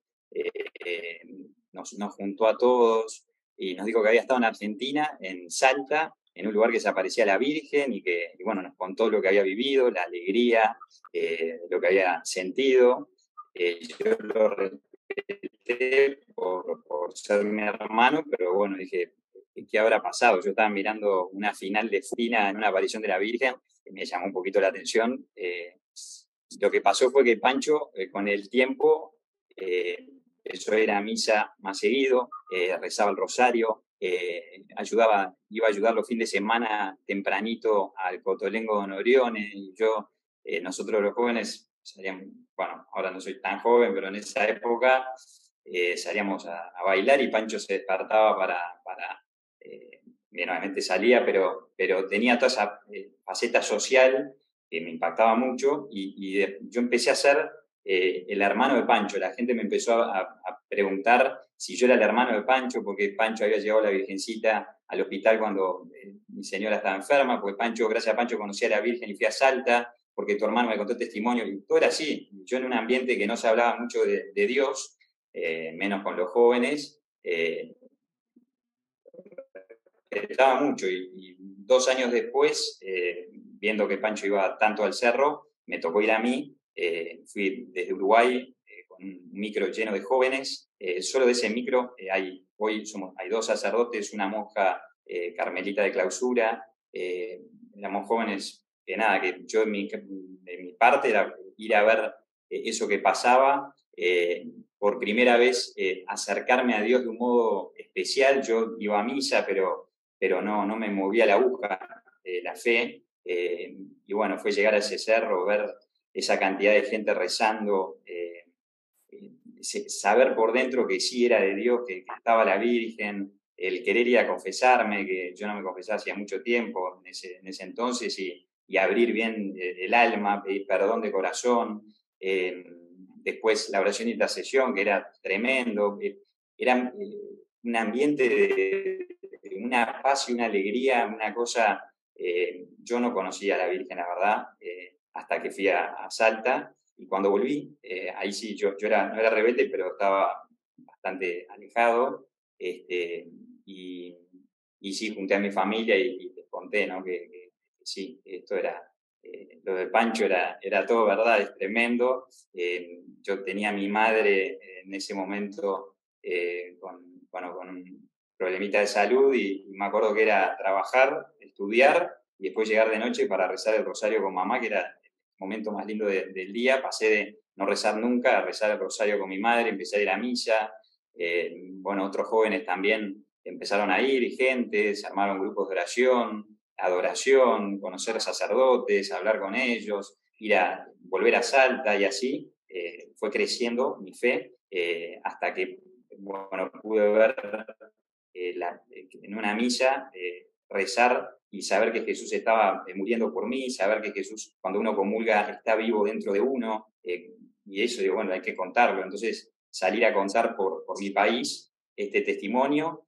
nos, nos juntó a todos y nos dijo que había estado en Argentina, en Salta, en un lugar que se aparecía la Virgen y que, bueno, nos contó lo que había vivido, la alegría, eh, lo que había sentido. Eh, yo lo respeté por, ser mi hermano, pero bueno, dije, ¿qué habrá pasado? Yo estaba mirando una final de Fina en una aparición de la Virgen, y me llamó un poquito la atención. Eh, lo que pasó fue que Pancho, con el tiempo, eso era misa más seguido, rezaba el rosario, eh, ayudaba, iba a ayudar los fines de semana tempranito al Cotolengo Don Orione, y yo, eh, nosotros los jóvenes salíamos, bueno, ahora no soy tan joven, pero en esa época eh, salíamos a, bailar y Pancho se despertaba para, para bien, obviamente salía, pero, pero tenía toda esa faceta social que me impactaba mucho y, yo empecé a ser el hermano de Pancho. La gente me empezó a preguntar si yo era el hermano de Pancho, porque Pancho había llevado a la Virgencita al hospital cuando eh, mi señora estaba enferma, porque Pancho, gracias a Pancho, conocía a la Virgen y fui a Salta, porque tu hermano me contó testimonio, y todo era así. Yo en un ambiente que no se hablaba mucho de, Dios, eh, menos con los jóvenes, eh, estaba mucho. Y, dos años después, viendo que Pancho iba tanto al cerro, me tocó ir a mí. Fui desde Uruguay con un micro lleno de jóvenes eh, solo de ese micro eh, hay, hoy somos, hay dos sacerdotes, una monja eh, carmelita de clausura, éramos jóvenes que nada, que yo en mi, mi parte era ir a ver eso que pasaba, por primera vez acercarme a Dios de un modo especial, yo iba a misa, pero, pero no, no me movía la aguja de la fe, y bueno, fue llegar a ese cerro, ver esa cantidad de gente rezando, saber por dentro que sí era de Dios, que, estaba la Virgen, el querer ir a confesarme, que yo no me confesaba hacía mucho tiempo en ese, en ese entonces, y, abrir bien eh, el alma, pedir perdón de corazón. Eh, después la oración la sesión, que era tremendo. Eh, era un ambiente de, una paz y una alegría, una cosa. yo no conocía a la Virgen, la verdad, hasta que fui a, Salta y cuando volví, ahí sí, yo, yo era, no era rebelde, pero estaba bastante alejado. Este, y, y sí, junté a mi familia y, les conté ¿no? que, sí, esto era, eh, lo de Pancho era, era todo verdad, es tremendo. Eh, yo tenía a mi madre en ese momento eh, con, bueno, con un problemita de salud y, me acuerdo que era trabajar, estudiar y después llegar de noche para rezar el rosario con mamá, que era momento más lindo del día. Pasé de no rezar nunca a rezar el rosario con mi madre, empecé a ir a misa. bueno, otros jóvenes también empezaron a ir, gente, se armaron grupos de oración, adoración, conocer sacerdotes, hablar con ellos, ir a volver a Salta y así eh, fue creciendo mi fe eh, hasta que bueno, pude ver eh, en una misa rezar y saber que Jesús estaba muriendo por mí, saber que Jesús cuando uno comulga está vivo dentro de uno y eso digo, bueno, hay que contarlo. Entonces salir a contar por, por mi país este testimonio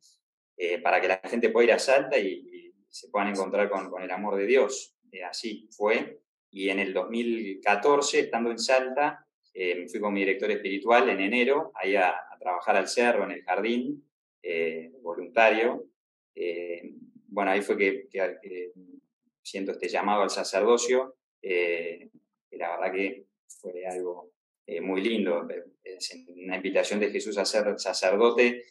para que la gente pueda ir a Salta y, se puedan encontrar con, con el amor de Dios. Eh, así fue. Y en el 2014, estando en Salta, eh, me fui con mi director espiritual en enero, ahí a, trabajar al cerro, en el jardín, eh, voluntario. Bueno, ahí fue que, siento este llamado al sacerdocio, y la verdad que fue algo muy lindo. una invitación de Jesús a ser sacerdote,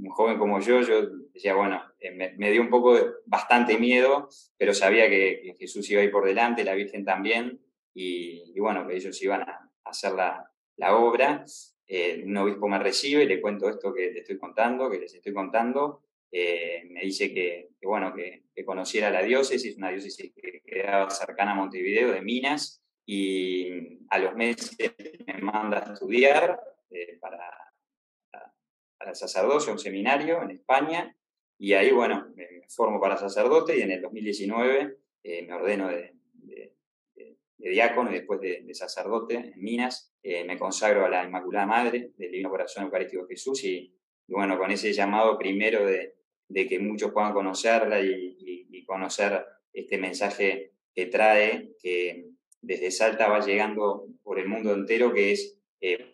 un joven como yo, yo decía, bueno, eh, me, dio un poco, bastante miedo, pero sabía que, Jesús iba a ir por delante, la Virgen también, y, bueno, que ellos iban a, hacer la, la obra. Eh, un obispo me recibe y le cuento esto que te estoy contando, que les estoy contando. Eh, me dice que, bueno, que, conociera la diócesis, una diócesis que quedaba cercana a Montevideo, de Minas, y a los meses me manda a estudiar para, para el sacerdocio, un seminario en España, y ahí, bueno, me formo para sacerdote y en el 2019 eh, me ordeno de, diácono y después de, sacerdote en Minas. Eh, me consagro a la Inmaculada Madre del Divino Corazón Eucarístico de Jesús y, bueno, con ese llamado primero de, que muchos puedan conocerla y, conocer este mensaje que trae, que desde Salta va llegando por el mundo entero, que es eh,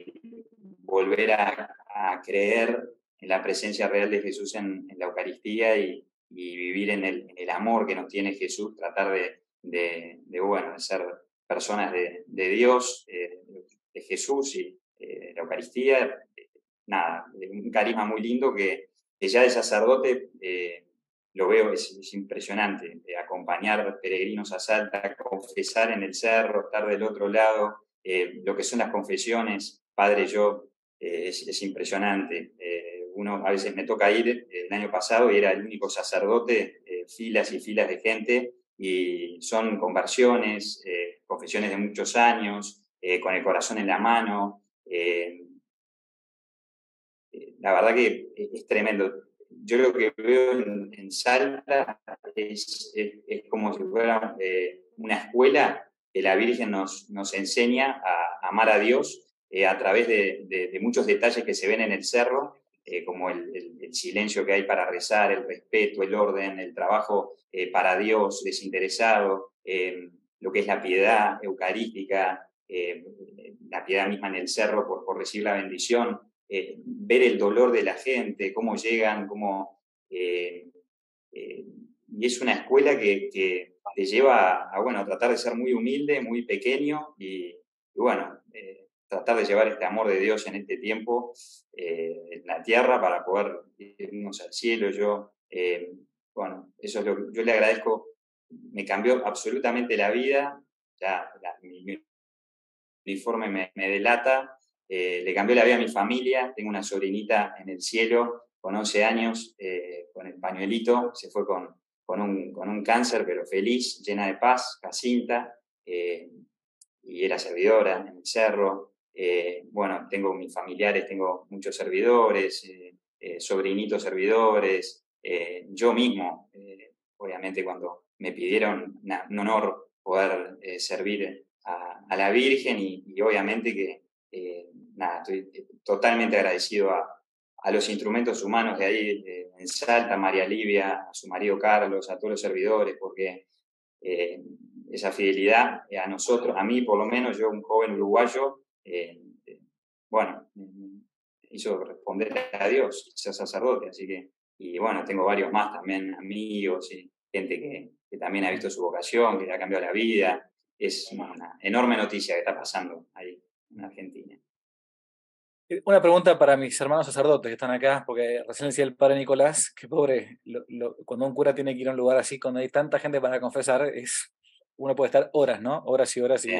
volver a, creer en la presencia real de Jesús en, la Eucaristía y, vivir en el, amor que nos tiene Jesús, tratar de, bueno, ser personas de, Dios, eh, de Jesús y eh, la Eucaristía. Nada, un carisma muy lindo que, ya de sacerdote eh, lo veo, es, impresionante, acompañar peregrinos a Salta, confesar en el cerro, estar del otro lado, lo que son las confesiones, Padre, yo, es, impresionante uno a veces me toca ir, eh, el año pasado y era el único sacerdote, eh, filas y filas de gente, y son conversiones, eh, confesiones de muchos años, con el corazón en la mano. La verdad que es tremendo. Yo lo que veo en, Salta es, es, como si fuera una escuela que la Virgen nos, nos enseña a amar a Dios a través de, muchos detalles que se ven en el cerro eh, como el, silencio que hay para rezar, el respeto, el orden, el trabajo eh, para Dios desinteresado, eh, lo que es la piedad eucarística, la piedad misma en el cerro por, por recibir la bendición, ver el dolor de la gente, cómo llegan, cómo... y es una escuela que, te lleva a, bueno, tratar de ser muy humilde, muy pequeño y, bueno, tratar de llevar este amor de Dios en este tiempo eh, en la tierra para poder irnos al cielo. Yo, eh, bueno, eso es lo que yo le agradezco. Me cambió absolutamente la vida. Ya, mi, uniforme me, delata. Eh, le cambió la vida a mi familia. Tengo una sobrinita en el cielo con 11 años, con el pañuelito. Se fue con, con, un, con un cáncer, pero feliz, llena de paz, Jacinta. y era servidora en el cerro. Eh, bueno, tengo mis familiares, tengo muchos servidores, eh, eh, sobrinitos servidores, yo mismo, obviamente cuando me pidieron un honor poder servir a, la Virgen y, obviamente que, nada, estoy totalmente agradecido a, a los instrumentos humanos de ahí en Salta, María Livia, a su marido Carlos, a todos los servidores, porque eh, esa fidelidad a nosotros, a mí por lo menos, yo un joven uruguayo, eh, bueno, hizo responder a Dios, ser sacerdote, así que, y bueno, tengo varios más también, amigos y gente que, que también ha visto su vocación, que le ha cambiado la vida. Es una enorme noticia que está pasando ahí en Argentina. Eh, una pregunta para mis hermanos sacerdotes que están acá, porque recién decía el padre Nicolás, que pobre, cuando un cura tiene que ir a un lugar así, cuando hay tanta gente para confesar, es, uno puede estar horas, ¿no? Horas y horas y,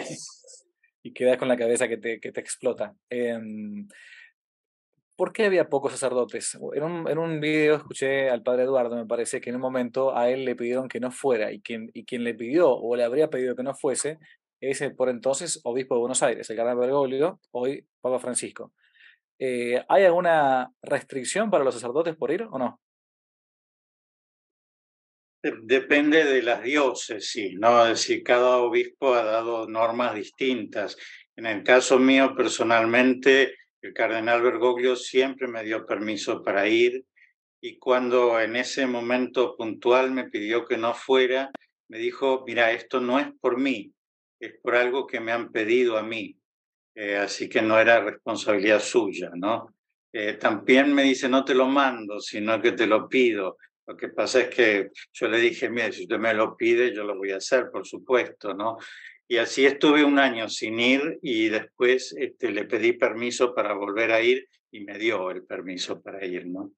y quedas con la cabeza que te, que te explota. Em, ¿Por qué había pocos sacerdotes? En un, en un video escuché al padre Eduardo, me parece que en un momento a él le pidieron que no fuera y quien, y quien le pidió o le habría pedido que no fuese es el por entonces obispo de Buenos Aires, el cardenal Bergoglio, hoy Papa Francisco. Eh, ¿Hay alguna restricción para los sacerdotes por ir o no? Depende de las diócesis, ¿no? Es decir, cada obispo ha dado normas distintas. En el caso mío, personalmente, el cardenal Bergoglio siempre me dio permiso para ir y cuando en ese momento puntual me pidió que no fuera, me dijo, mira, esto no es por mí, es por algo que me han pedido a mí. Eh, así que no era responsabilidad suya, ¿no? Eh, también me dice, no te lo mando, sino que te lo pido. Lo que pasa es que yo le dije, mire, si usted me lo pide, yo lo voy a hacer, por supuesto, ¿no? Y así estuve un año sin ir y después este, le pedí permiso para volver a ir y me dio el permiso para ir, ¿no?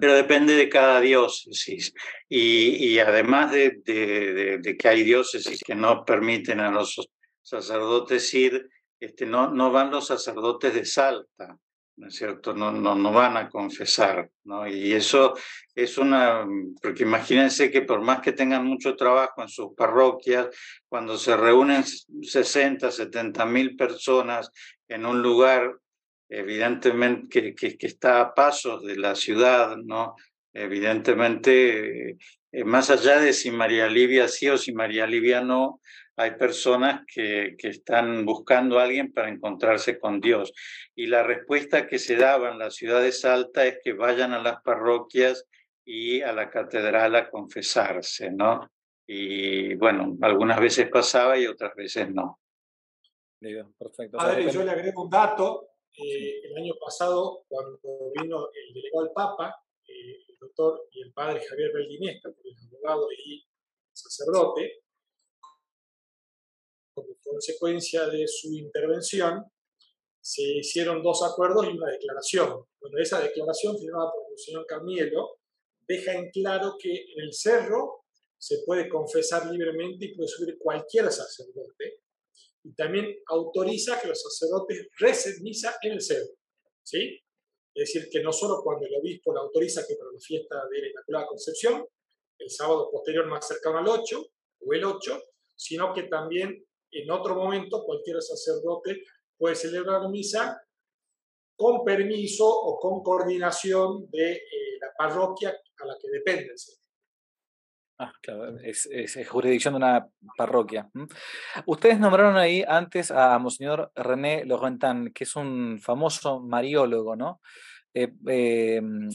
Pero depende de cada diócesis. Y, y además de, de, de, que hay diócesis que no permiten a los sacerdotes ir, este, no, no van los sacerdotes de Salta, ¿no es cierto? No, no, no van a confesar, ¿no? Y eso es una, porque imagínense que por más que tengan mucho trabajo en sus parroquias, cuando se reúnen 60, 70 mil personas en un lugar, evidentemente que, que, está a pasos de la ciudad, ¿no? Evidentemente, eh, más allá de si María Livia sí o si María Livia no, hay personas que, que, están buscando a alguien para encontrarse con Dios. Y la respuesta que se daba en la ciudad de Salta es que vayan a las parroquias y a la catedral a confesarse, ¿no? Y bueno, algunas veces pasaba y otras veces no. Perfecto. Padre, yo le agrego un dato. Eh, el año pasado, cuando vino el delegado al Papa, eh, el doctor y el padre Javier Beldinesca, que es abogado y sacerdote, consecuencia de su intervención, se hicieron dos acuerdos y una declaración. Bueno, esa declaración firmada por el señor Carmielo deja en claro que en el cerro se puede confesar libremente y puede subir cualquier sacerdote. Y también autoriza que los sacerdotes recen misa en el cerro. ¿sí? Es decir, que no solo cuando el obispo le autoriza que para la fiesta de la Inmaculada Concepción, el sábado posterior más cercano al 8 o el 8, sino que también en otro momento cualquier sacerdote puede celebrar misa con permiso o con coordinación de eh, la parroquia a la que depende Ah, claro, es, jurisdicción de una parroquia. Ustedes nombraron ahí antes a Monseñor René Laurentin, que es un famoso mariólogo, ¿no? Eh, em,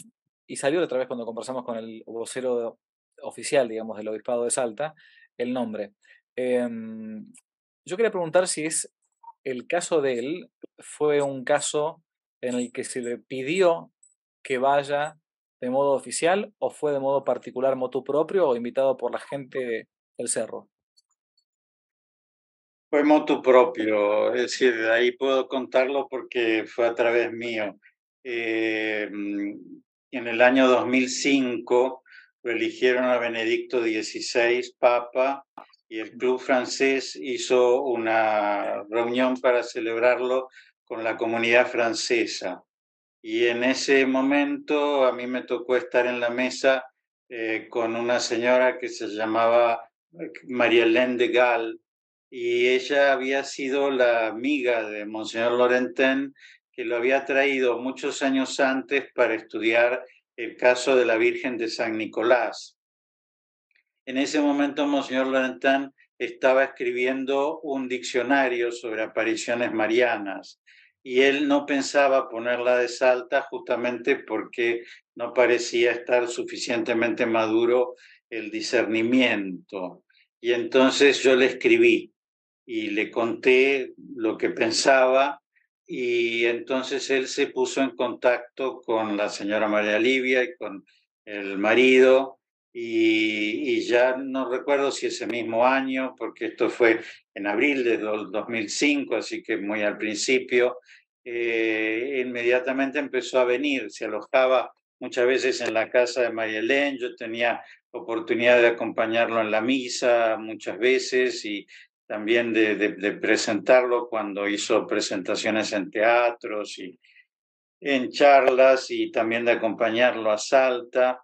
y salió otra vez cuando conversamos con el vocero oficial, digamos, del Obispado de Salta, el nombre. Em, yo quería preguntar si es el caso de él, fue un caso en el que se le pidió que vaya de modo oficial o fue de modo particular, motu propio o invitado por la gente del cerro. Fue motu propio, es decir, de ahí puedo contarlo porque fue a través mío. Eh, en el año 2005 lo eligieron a Benedicto XVI, Papa, y el club francés hizo una reunión para celebrarlo con la comunidad francesa. Y en ese momento a mí me tocó estar en la mesa eh, con una señora que se llamaba Marie-Hélène de Gall, y ella había sido la amiga de Monseñor Laurentin, que lo había traído muchos años antes para estudiar el caso de la Virgen de San Nicolás. En ese momento, Monseñor Laurentin estaba escribiendo un diccionario sobre apariciones marianas y él no pensaba ponerla de salta justamente porque no parecía estar suficientemente maduro el discernimiento. y entonces yo le escribí y le conté lo que pensaba y entonces él se puso en contacto con la señora María Livia y con el marido y, ya no recuerdo si ese mismo año, porque esto fue en abril de 2005, así que muy al principio, eh, inmediatamente empezó a venir, se alojaba muchas veces en la casa de María Elena, yo tenía oportunidad de acompañarlo en la misa muchas veces y también de, de, presentarlo cuando hizo presentaciones en teatros y en charlas y también de acompañarlo a Salta.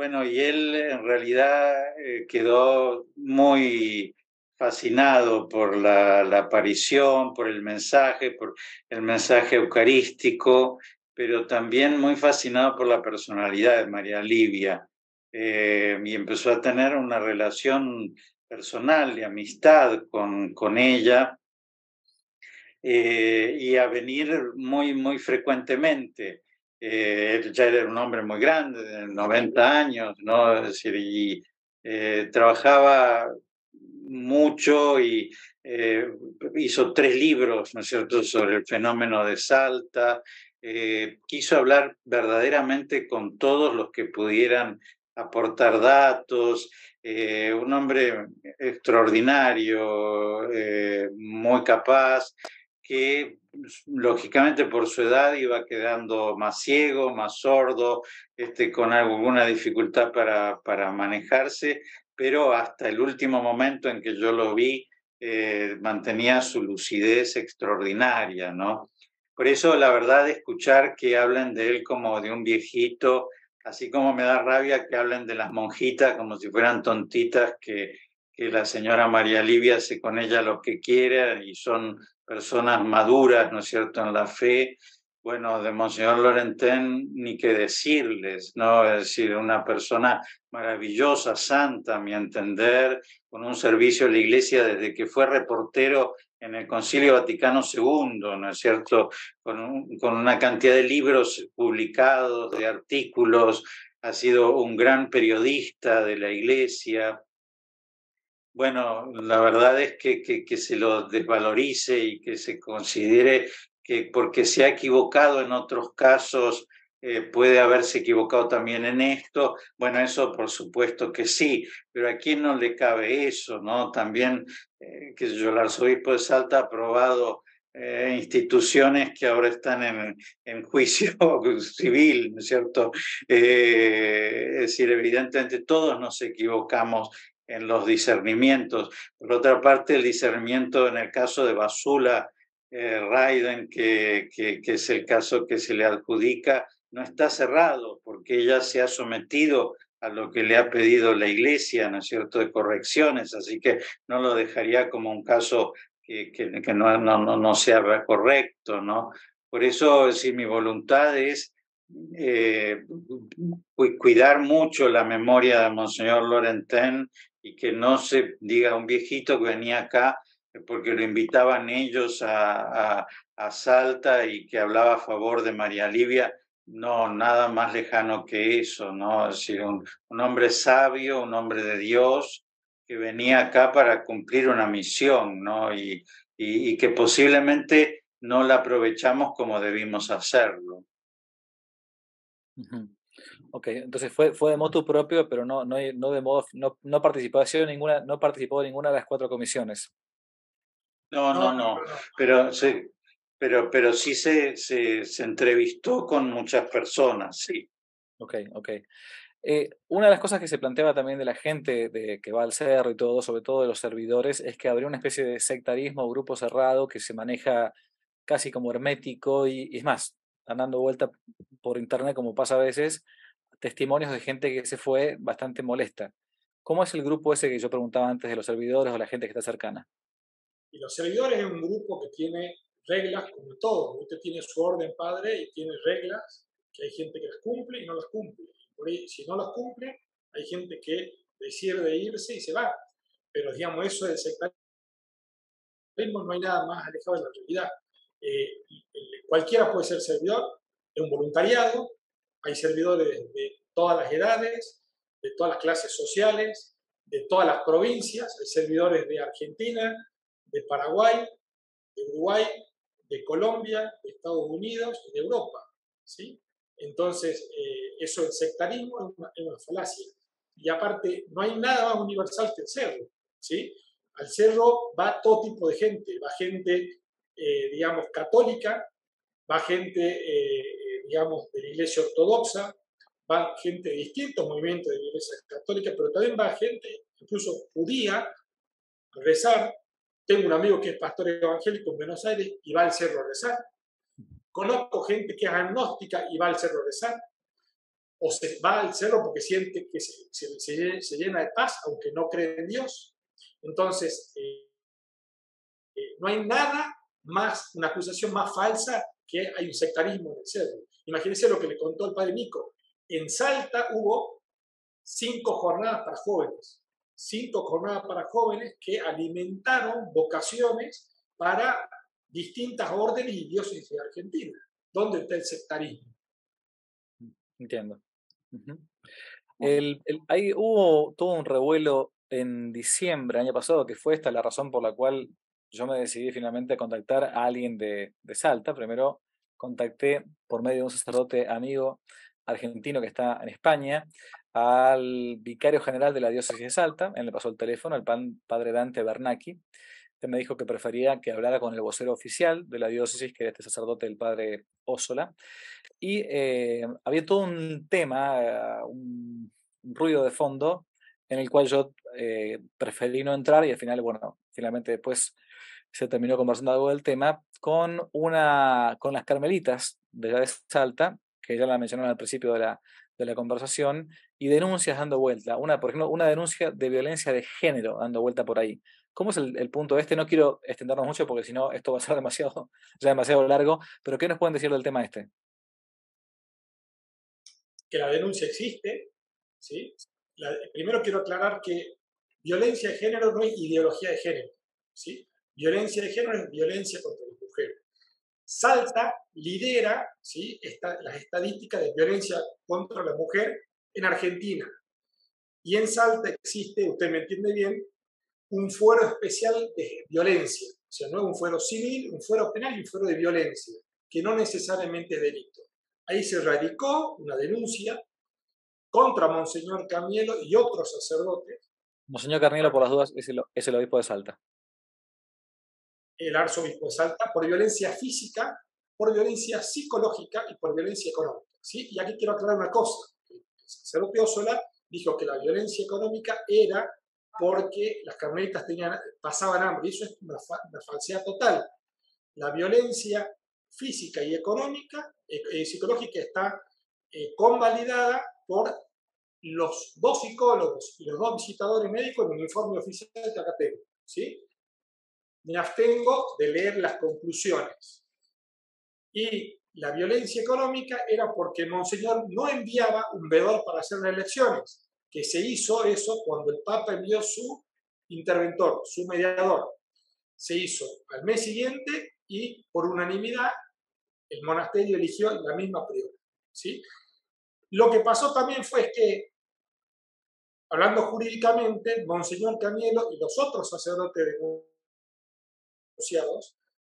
Bueno, y él en realidad eh, quedó muy fascinado por la, aparición, por el mensaje, por el mensaje eucarístico, pero también muy fascinado por la personalidad de María Livia. Eh, y empezó a tener una relación personal de amistad con, con ella eh, y a venir muy, muy frecuentemente. Eh, ya era un hombre muy grande, de 90 años, ¿no? Es decir, y trabajaba mucho y hizo tres libros, ¿no es cierto?, sobre el fenómeno de Salta. quiso hablar verdaderamente con todos los que pudieran aportar datos, eh, un hombre extraordinario, eh, muy capaz, que lógicamente por su edad iba quedando más ciego, más sordo, este, con alguna dificultad para, para manejarse, pero hasta el último momento en que yo lo vi, eh, mantenía su lucidez extraordinaria, ¿no? Por eso, la verdad, escuchar que hablen de él como de un viejito Así como me da rabia que hablen de las monjitas como si fueran tontitas, que, que la señora María Livia hace con ella lo que quiera y son personas maduras, ¿no es cierto?, en la fe. Bueno, de Monseñor Lorentén ni qué decirles, ¿no? Es decir, una persona maravillosa, santa, a mi entender, con un servicio a la iglesia desde que fue reportero en el Concilio Vaticano II, ¿no es cierto? Con, con, una cantidad de libros publicados, de artículos, ha sido un gran periodista de la Iglesia. Bueno, la verdad es que, que, se lo desvalorice y que se considere que porque se ha equivocado en otros casos, eh, puede haberse equivocado también en esto. Bueno, eso por supuesto que sí, pero a quién no le cabe eso, ¿no? También, eh, que yo, el arzobispo de Salta ha aprobado eh, instituciones que ahora están en, en juicio civil, ¿no es cierto? es decir, evidentemente todos nos equivocamos en los discernimientos. Por otra parte, el discernimiento en el caso de Basula, Raiden, que, que, que, es el caso que se le adjudica, no está cerrado porque ella se ha sometido a lo que le ha pedido la iglesia, ¿no es cierto?, de correcciones, así que no lo dejaría como un caso que, que, no, no, no, sea correcto, ¿no? Por eso, si mi voluntad es eh, cuidar mucho la memoria de Monseñor Lorentén y que no se diga un viejito que venía acá porque lo invitaban ellos a, a, a Salta y que hablaba a favor de María Livia, no, nada más lejano que eso, ¿no? Es decir, un, hombre sabio, un hombre de Dios que venía acá para cumplir una misión, ¿no? Y, y, que posiblemente no la aprovechamos como debimos hacerlo. Ok, entonces fue, fue de modo propio, pero no, no, no de modo, no, no, participó, ninguna, no participó en ninguna de las cuatro comisiones. No, no, no, pero sí, pero, pero sí se, se, se entrevistó con muchas personas, sí. Ok, ok. Eh, una de las cosas que se planteaba también de la gente de, que va al cerro y todo, sobre todo de los servidores, es que habría una especie de sectarismo o grupo cerrado que se maneja casi como hermético y, es más, andando vuelta por internet como pasa a veces, testimonios de gente que se fue bastante molesta. ¿Cómo es el grupo ese que yo preguntaba antes de los servidores o la gente que está cercana? Y los servidores es un grupo que tiene reglas como todo. Usted tiene su orden padre y tiene reglas que hay gente que las cumple y no las cumple. Si no las cumple, hay gente que decide irse y se va. Pero digamos, eso del sectarismo no hay nada más alejado de la realidad. Eh, cualquiera puede ser servidor, es un voluntariado, hay servidores de todas las edades, de todas las clases sociales, de todas las provincias, hay servidores de Argentina, de Paraguay, de Uruguay, de Colombia, de Estados Unidos y de Europa. ¿sí? Entonces, eh, eso el sectarismo es una, falacia. Y aparte, no hay nada más universal que el cerro. ¿sí? Al cerro va todo tipo de gente, va gente, eh, digamos, católica, va gente, eh, digamos, de la iglesia ortodoxa, va gente de distintos movimientos de la iglesia católica, pero también va gente, incluso judía, a rezar. Tengo un amigo que es pastor evangélico en Buenos Aires y va al cerro a rezar. Conozco gente que es agnóstica y va al cerro a rezar. O se va al cerro porque siente que se, llena de paz, aunque no cree en Dios. Entonces, eh, eh, no hay nada más, una acusación más falsa que hay un sectarismo en el cerro. Imagínense lo que le contó el padre Nico. En Salta hubo cinco jornadas para jóvenes, cinco jornadas para jóvenes que alimentaron vocaciones para distintas órdenes y diócesis de Argentina. ¿Dónde está el sectarismo? Entiendo. ahí hubo todo un revuelo en diciembre, año pasado, que fue esta la razón por la cual yo me decidí finalmente a contactar a alguien de, de Salta. Primero contacté por medio de un sacerdote amigo argentino que está en España, al vicario general de la diócesis de Salta, él le pasó el teléfono, el padre Dante Bernacchi, que me dijo que prefería que hablara con el vocero oficial de la diócesis, que era este sacerdote, el padre Ósola, y eh, había todo un tema, un, ruido de fondo, en el cual yo eh, preferí no entrar y al final, bueno, finalmente después se terminó conversando algo del tema con, una, con las carmelitas de la de Salta, que ya la mencionaron al principio de la, de la conversación, y denuncias dando vuelta. Una, por ejemplo, una denuncia de violencia de género dando vuelta por ahí. ¿Cómo es el, punto este? No quiero extendernos mucho porque si no esto va a ser demasiado, ya demasiado largo, pero ¿qué nos pueden decir del tema este? Que la denuncia existe, ¿sí? primero quiero aclarar que violencia de género no es ideología de género, ¿sí? Violencia de género es violencia contra la mujer. Salta lidera ¿sí? las estadísticas de violencia contra la mujer en Argentina. Y en Salta existe, usted me entiende bien, un fuero especial de violencia. O sea, no es un fuero civil, un fuero penal y un fuero de violencia, que no necesariamente es delito. Ahí se radicó una denuncia contra Monseñor Carnielo y otros sacerdotes. Monseñor Carnielo, por las dudas, es el obispo de Salta el arzobispo de Salta por violencia física, por violencia psicológica y por violencia económica. ¿sí? Y aquí quiero aclarar una cosa. El sacerdote dijo que la violencia económica era porque las carmelitas tenían, pasaban hambre, y eso es una, falsedad total. La violencia física y económica, y eh, psicológica está eh, convalidada por los dos psicólogos y los dos visitadores médicos en un informe oficial que acá. ¿sí? Me abstengo de leer las conclusiones. Y la violencia económica era porque Monseñor no enviaba un veedor para hacer las elecciones, que se hizo eso cuando el Papa envió su interventor, su mediador. Se hizo al mes siguiente y por unanimidad el monasterio eligió la misma priora. ¿sí? Lo que pasó también fue que, hablando jurídicamente, Monseñor Camielo y los otros sacerdotes de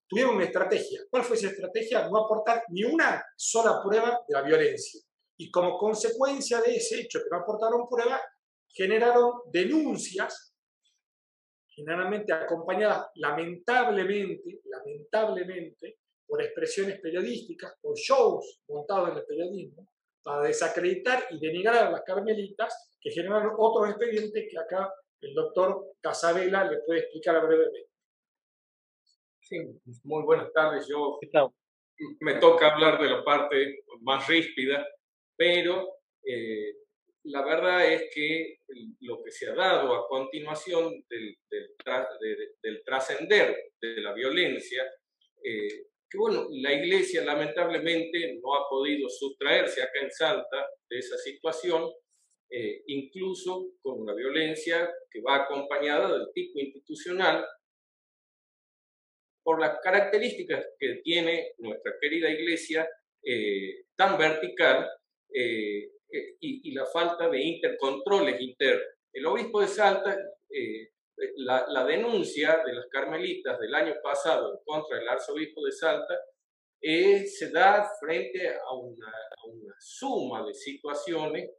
tuvieron una estrategia. ¿Cuál fue esa estrategia? No aportar ni una sola prueba de la violencia. Y como consecuencia de ese hecho que no aportaron prueba, generaron denuncias, generalmente acompañadas lamentablemente, lamentablemente, por expresiones periodísticas, por shows montados en el periodismo, para desacreditar y denigrar a las carmelitas, que generaron otros expedientes que acá el doctor Casabela le puede explicar brevemente. Sí, muy buenas tardes. Yo me toca hablar de la parte más ríspida, pero eh, la verdad es que lo que se ha dado a continuación del, del, trascender de la violencia, eh, que bueno, la iglesia lamentablemente no ha podido sustraerse acá en Salta de esa situación, eh, incluso con una violencia que va acompañada del tipo institucional por las características que tiene nuestra querida iglesia eh, tan vertical eh, eh, y, la falta de intercontroles internos. El obispo de Salta, eh, la, denuncia de las carmelitas del año pasado en contra del arzobispo de Salta eh, se da frente a una, suma de situaciones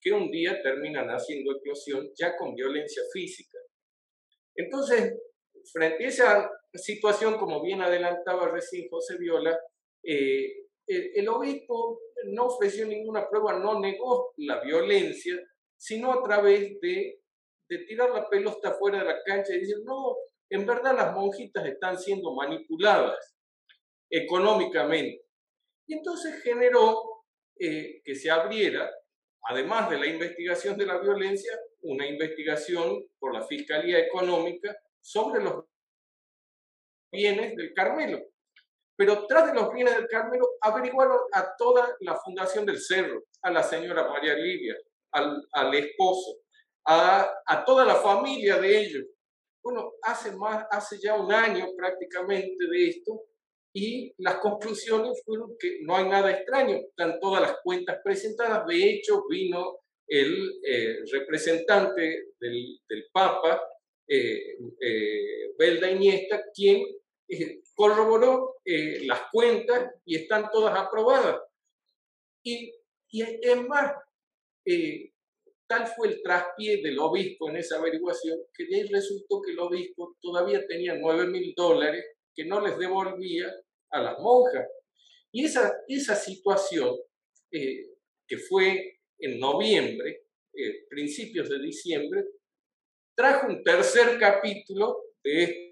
que un día terminan haciendo eclosión ya con violencia física. Entonces, frente a esa situación, como bien adelantaba recién José Viola, eh, el, obispo no ofreció ninguna prueba, no negó la violencia, sino a través de, de tirar la pelota fuera de la cancha y decir, no, en verdad las monjitas están siendo manipuladas económicamente. Y entonces generó eh, que se abriera, además de la investigación de la violencia, una investigación por la Fiscalía Económica sobre los bienes del Carmelo. Pero tras de los bienes del Carmelo, averiguaron a toda la Fundación del Cerro, a la señora María Livia, al, al esposo, a, a, toda la familia de ellos. Bueno, hace, más, hace ya un año prácticamente de esto, y las conclusiones fueron que no hay nada extraño, están todas las cuentas presentadas. De hecho, vino el eh, representante del, del Papa, eh, eh, Belda Iniesta, quien eh, corroboró eh, las cuentas y están todas aprobadas. Y, y es más, eh, tal fue el traspié del obispo en esa averiguación que de ahí resultó que el obispo todavía tenía 9 mil dólares que no les devolvía a las monjas. Y esa, esa situación, que fue en noviembre, principios de diciembre, trajo un tercer capítulo de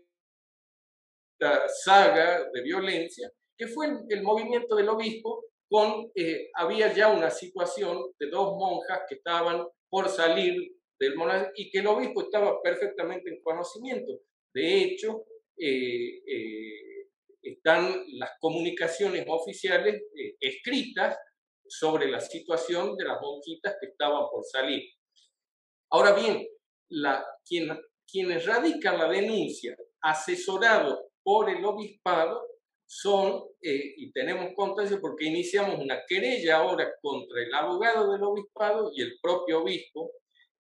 saga de violencia, que fue el, movimiento del obispo con, eh, había ya una situación de dos monjas que estaban por salir del monasterio y que el obispo estaba perfectamente en conocimiento. De hecho, eh, eh, están las comunicaciones oficiales escritas sobre la situación de las monjitas que estaban por salir. Ahora bien, la, quien, quienes radican la denuncia asesorados por el obispado son, eh, y tenemos constancia porque iniciamos una querella ahora contra el abogado del obispado y el propio obispo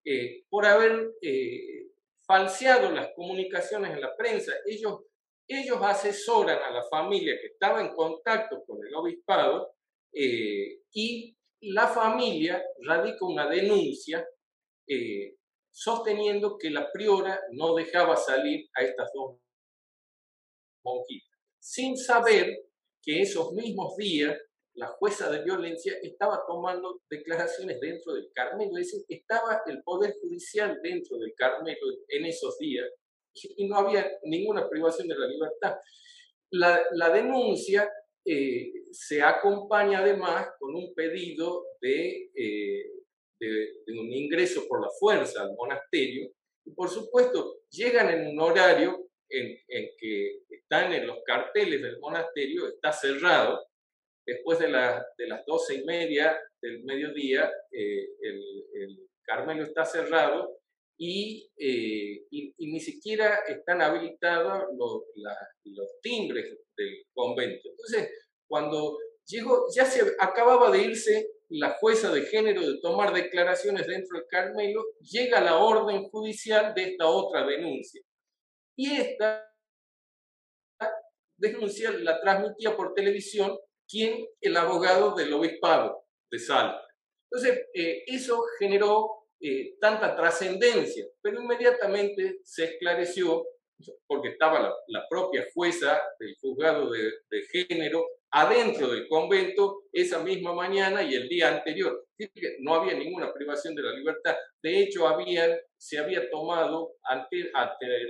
eh, por haber eh, falseado las comunicaciones en la prensa. Ellos, ellos asesoran a la familia que estaba en contacto con el obispado y la familia radica una denuncia sosteniendo que la priora no dejaba salir a estas dos sin saber que esos mismos días la jueza de violencia estaba tomando declaraciones dentro del Carmelo, es decir, estaba el Poder Judicial dentro del Carmelo en esos días y no había ninguna privación de la libertad. La, denuncia eh, se acompaña además con un pedido de, eh, de, de un ingreso por la fuerza al monasterio y por supuesto llegan en un horario en, que están en los carteles del monasterio está cerrado. Después de, de las doce y media del mediodía, eh, el, Carmelo está cerrado y, eh, ni siquiera están habilitados los, los timbres del convento. Entonces, cuando llegó, ya se acababa de irse la jueza de género de tomar declaraciones dentro del Carmelo, llega la orden judicial de esta otra denuncia. Y esta denuncia la transmitía por televisión quien el abogado del obispado de Salta. Entonces, eh, eso generó eh, tanta trascendencia, pero inmediatamente se esclareció, porque estaba la, propia jueza del juzgado de, de, género adentro del convento esa misma mañana y el día anterior. No había ninguna privación de la libertad. De hecho, había, se había tomado, ante,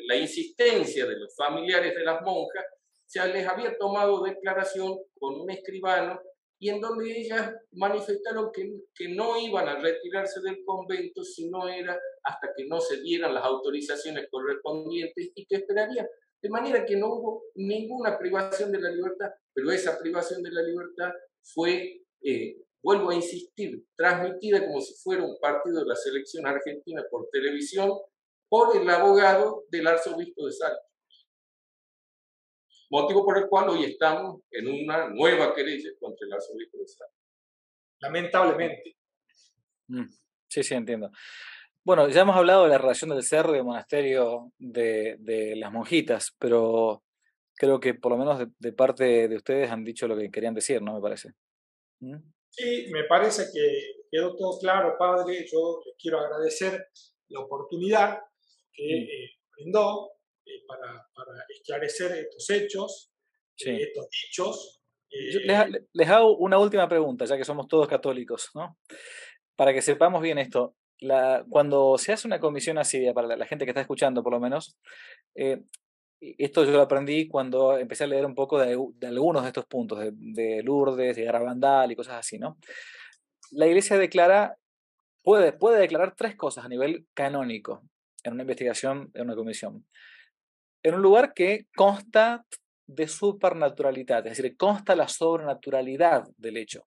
la insistencia de los familiares de las monjas, se les había tomado declaración con un escribano y en donde ellas manifestaron que, que no iban a retirarse del convento si no era hasta que no se dieran las autorizaciones correspondientes y que esperarían. De manera que no hubo ninguna privación de la libertad, pero esa privación de la libertad fue, eh, vuelvo a insistir, transmitida como si fuera un partido de la selección argentina por televisión por el abogado del arzobispo de Salta. Motivo por el cual hoy estamos en una nueva querella contra el arzobispo de Salta. Lamentablemente. Mm, sí, sí, entiendo. Bueno, ya hemos hablado de la relación del cerro y del monasterio de, las monjitas, pero creo que por lo menos de, parte de ustedes han dicho lo que querían decir, ¿no? Me parece. ¿Mm? Sí, me parece que quedó todo claro, padre. Yo le quiero agradecer la oportunidad que mm. eh, brindó eh, para, esclarecer estos hechos, eh, estos dichos. Les, les, hago una última pregunta, ya que somos todos católicos, ¿no? Para que sepamos bien esto cuando se hace una comisión así, para la, gente que está escuchando por lo menos, eh, esto yo lo aprendí cuando empecé a leer un poco de, algunos de estos puntos, de, Lourdes, de Garabandal y cosas así, ¿no? La iglesia declara, puede, puede declarar tres cosas a nivel canónico en una investigación, en una comisión. En un lugar que consta de supernaturalidad, es decir, consta la sobrenaturalidad del hecho.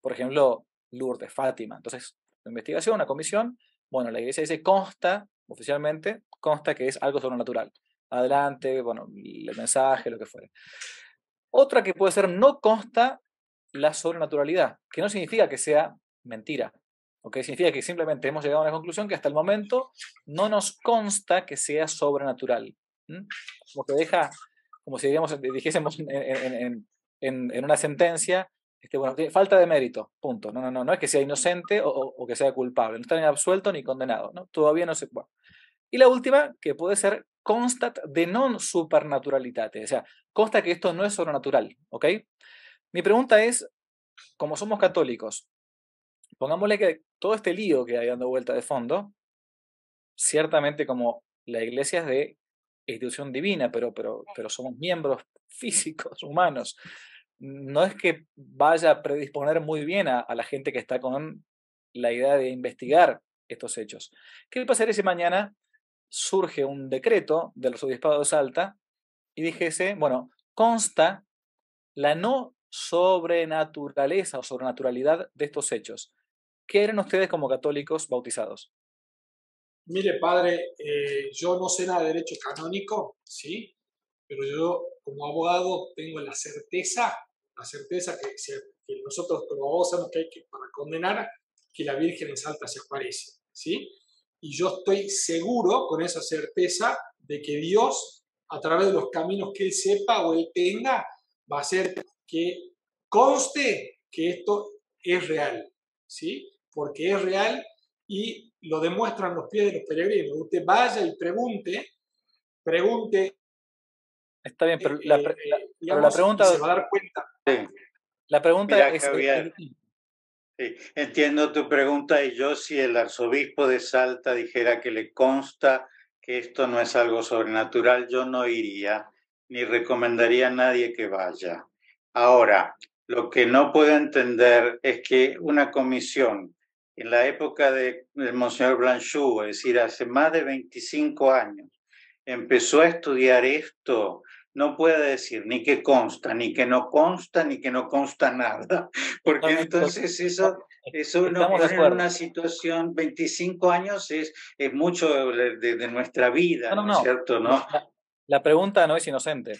Por ejemplo, Lourdes, Fátima. Entonces, investigación, una comisión, bueno, la iglesia dice consta, oficialmente, consta que es algo sobrenatural. Adelante, bueno, el mensaje, lo que fuere. Otra que puede ser no consta la sobrenaturalidad, que no significa que sea mentira, ¿ok? Significa que simplemente hemos llegado a una conclusión que hasta el momento no nos consta que sea sobrenatural. Como que deja, como si digamos, dijésemos en, en una sentencia, este, falta de mérito, punto. No, no, no, no es que sea inocente o, que sea culpable, no está ni absuelto ni condenado, ¿no? Todavía no se... Y la última, que puede ser constat de non supernaturalitate, o sea, consta que esto no es sobrenatural, ¿ok? Mi pregunta es, como somos católicos, pongámosle que todo este lío que hay dando vuelta de fondo, ciertamente como la iglesia es de institución divina, pero, pero, pero somos miembros físicos, humanos, no es que vaya a predisponer muy bien a, la gente que está con la idea de investigar estos hechos. ¿Qué pasaría si mañana surge un decreto del arzobispado de Salta y dijese, bueno, consta la no sobrenaturaleza o sobrenaturalidad de estos hechos? ¿Qué eran ustedes como católicos bautizados? Mire, padre, eh, yo no sé nada de derecho canónico, ¿sí? Pero yo como abogado tengo la certeza la certeza que, nosotros como abogados que hay que, para condenar, que la Virgen en Salta se aparece, ¿sí? Y yo estoy seguro, con esa certeza, de que Dios, a través de los caminos que Él sepa o Él tenga, va a hacer que conste que esto es real, ¿sí? Porque es real y lo demuestran los pies de los peregrinos. Usted vaya y pregunte, pregunte Está bien, pero, la, eh, la, pregunta. Se va a dar cuenta. La pregunta es. entiendo tu pregunta y yo, si el arzobispo de Salta dijera que le consta que esto no es algo sobrenatural, yo no iría ni recomendaría a nadie que vaya. Ahora, lo que no puedo entender es que una comisión en la época de, del Monseñor Blanchou, es decir, hace más de 25 años, empezó a estudiar esto, no puede decir ni que consta, ni que no consta, ni que no consta nada, porque entonces eso, eso no pone en una situación, 25 años es, es mucho de, nuestra vida, ¿no, es cierto? ¿no? la pregunta no es inocente.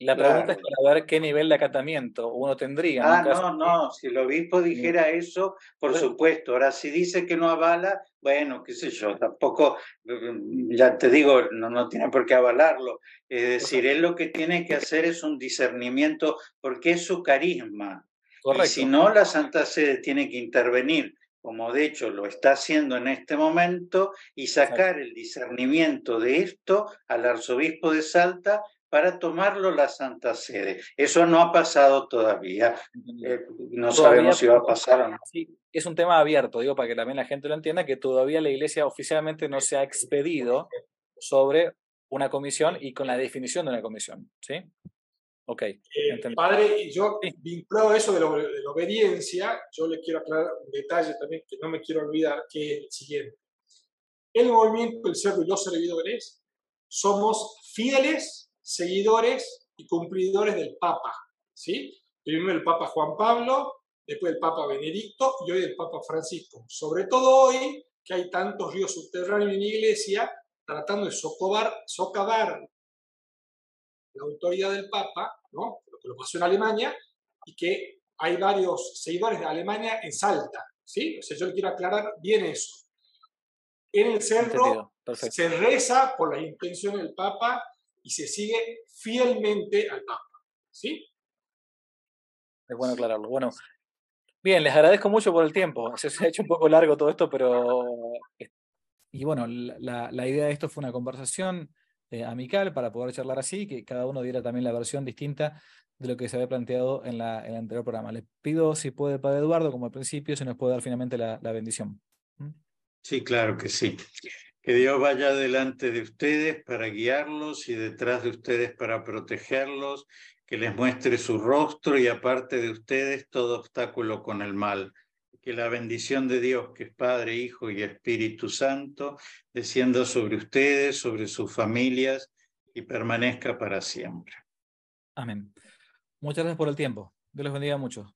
La pregunta es para ver qué nivel de acatamiento uno tendría. Ah, no, no, si el obispo dijera eso, por supuesto. Ahora, si dice que no avala, bueno, qué sé yo, tampoco, mm, ya te digo, no, no tiene por qué avalarlo. Es decir, él lo que tiene que hacer es un discernimiento, porque es su carisma. Y si no, la Santa Sede tiene que intervenir como de hecho lo está haciendo en este momento, y sacar el discernimiento de esto al arzobispo de Salta para tomarlo la Santa Sede. Eso no ha pasado todavía. Eh, no sabemos si va a pasar o no. Sí, es un tema abierto, digo, para que también la gente lo entienda, que todavía la Iglesia oficialmente no se ha expedido sobre una comisión y con la definición de una comisión. ¿Sí? Ok. Eh, padre, yo vinculado a eso de, la obediencia, yo le quiero aclarar un detalle también que no me quiero olvidar, que es el siguiente. El movimiento del cerdo y los servidores somos fieles seguidores y cumplidores del Papa. ¿sí? Primero el Papa Juan Pablo, después el Papa Benedicto y hoy el Papa Francisco. Sobre todo hoy que hay tantos ríos subterráneos en la iglesia tratando de socavar, socavar la autoridad del Papa, ¿no? lo que lo pasó en Alemania, y que hay varios seguidores de Alemania en Salta. ¿sí? O sea, yo quiero aclarar bien eso. En el cerro se reza por la intención del Papa y se sigue fielmente al Papa. ¿Sí? Es bueno aclararlo. Bueno, bien, les agradezco mucho por el tiempo. Se ha hecho un poco largo todo esto, pero... Y bueno, la, la idea de esto fue una conversación eh, amical para poder charlar así, que cada uno diera también la versión distinta de lo que se había planteado en, la, en el anterior programa. Les pido, si puede, Padre Eduardo, como al principio, si nos puede dar finalmente la, la bendición. ¿Mm? Sí, claro que sí. Que Dios vaya delante de ustedes para guiarlos y detrás de ustedes para protegerlos, que les muestre su rostro y aparte de ustedes todo obstáculo con el mal. Que la bendición de Dios, que es Padre, Hijo y Espíritu Santo, descienda sobre ustedes, sobre sus familias y permanezca para siempre. Amén. Muchas gracias por el tiempo. Dios les bendiga mucho.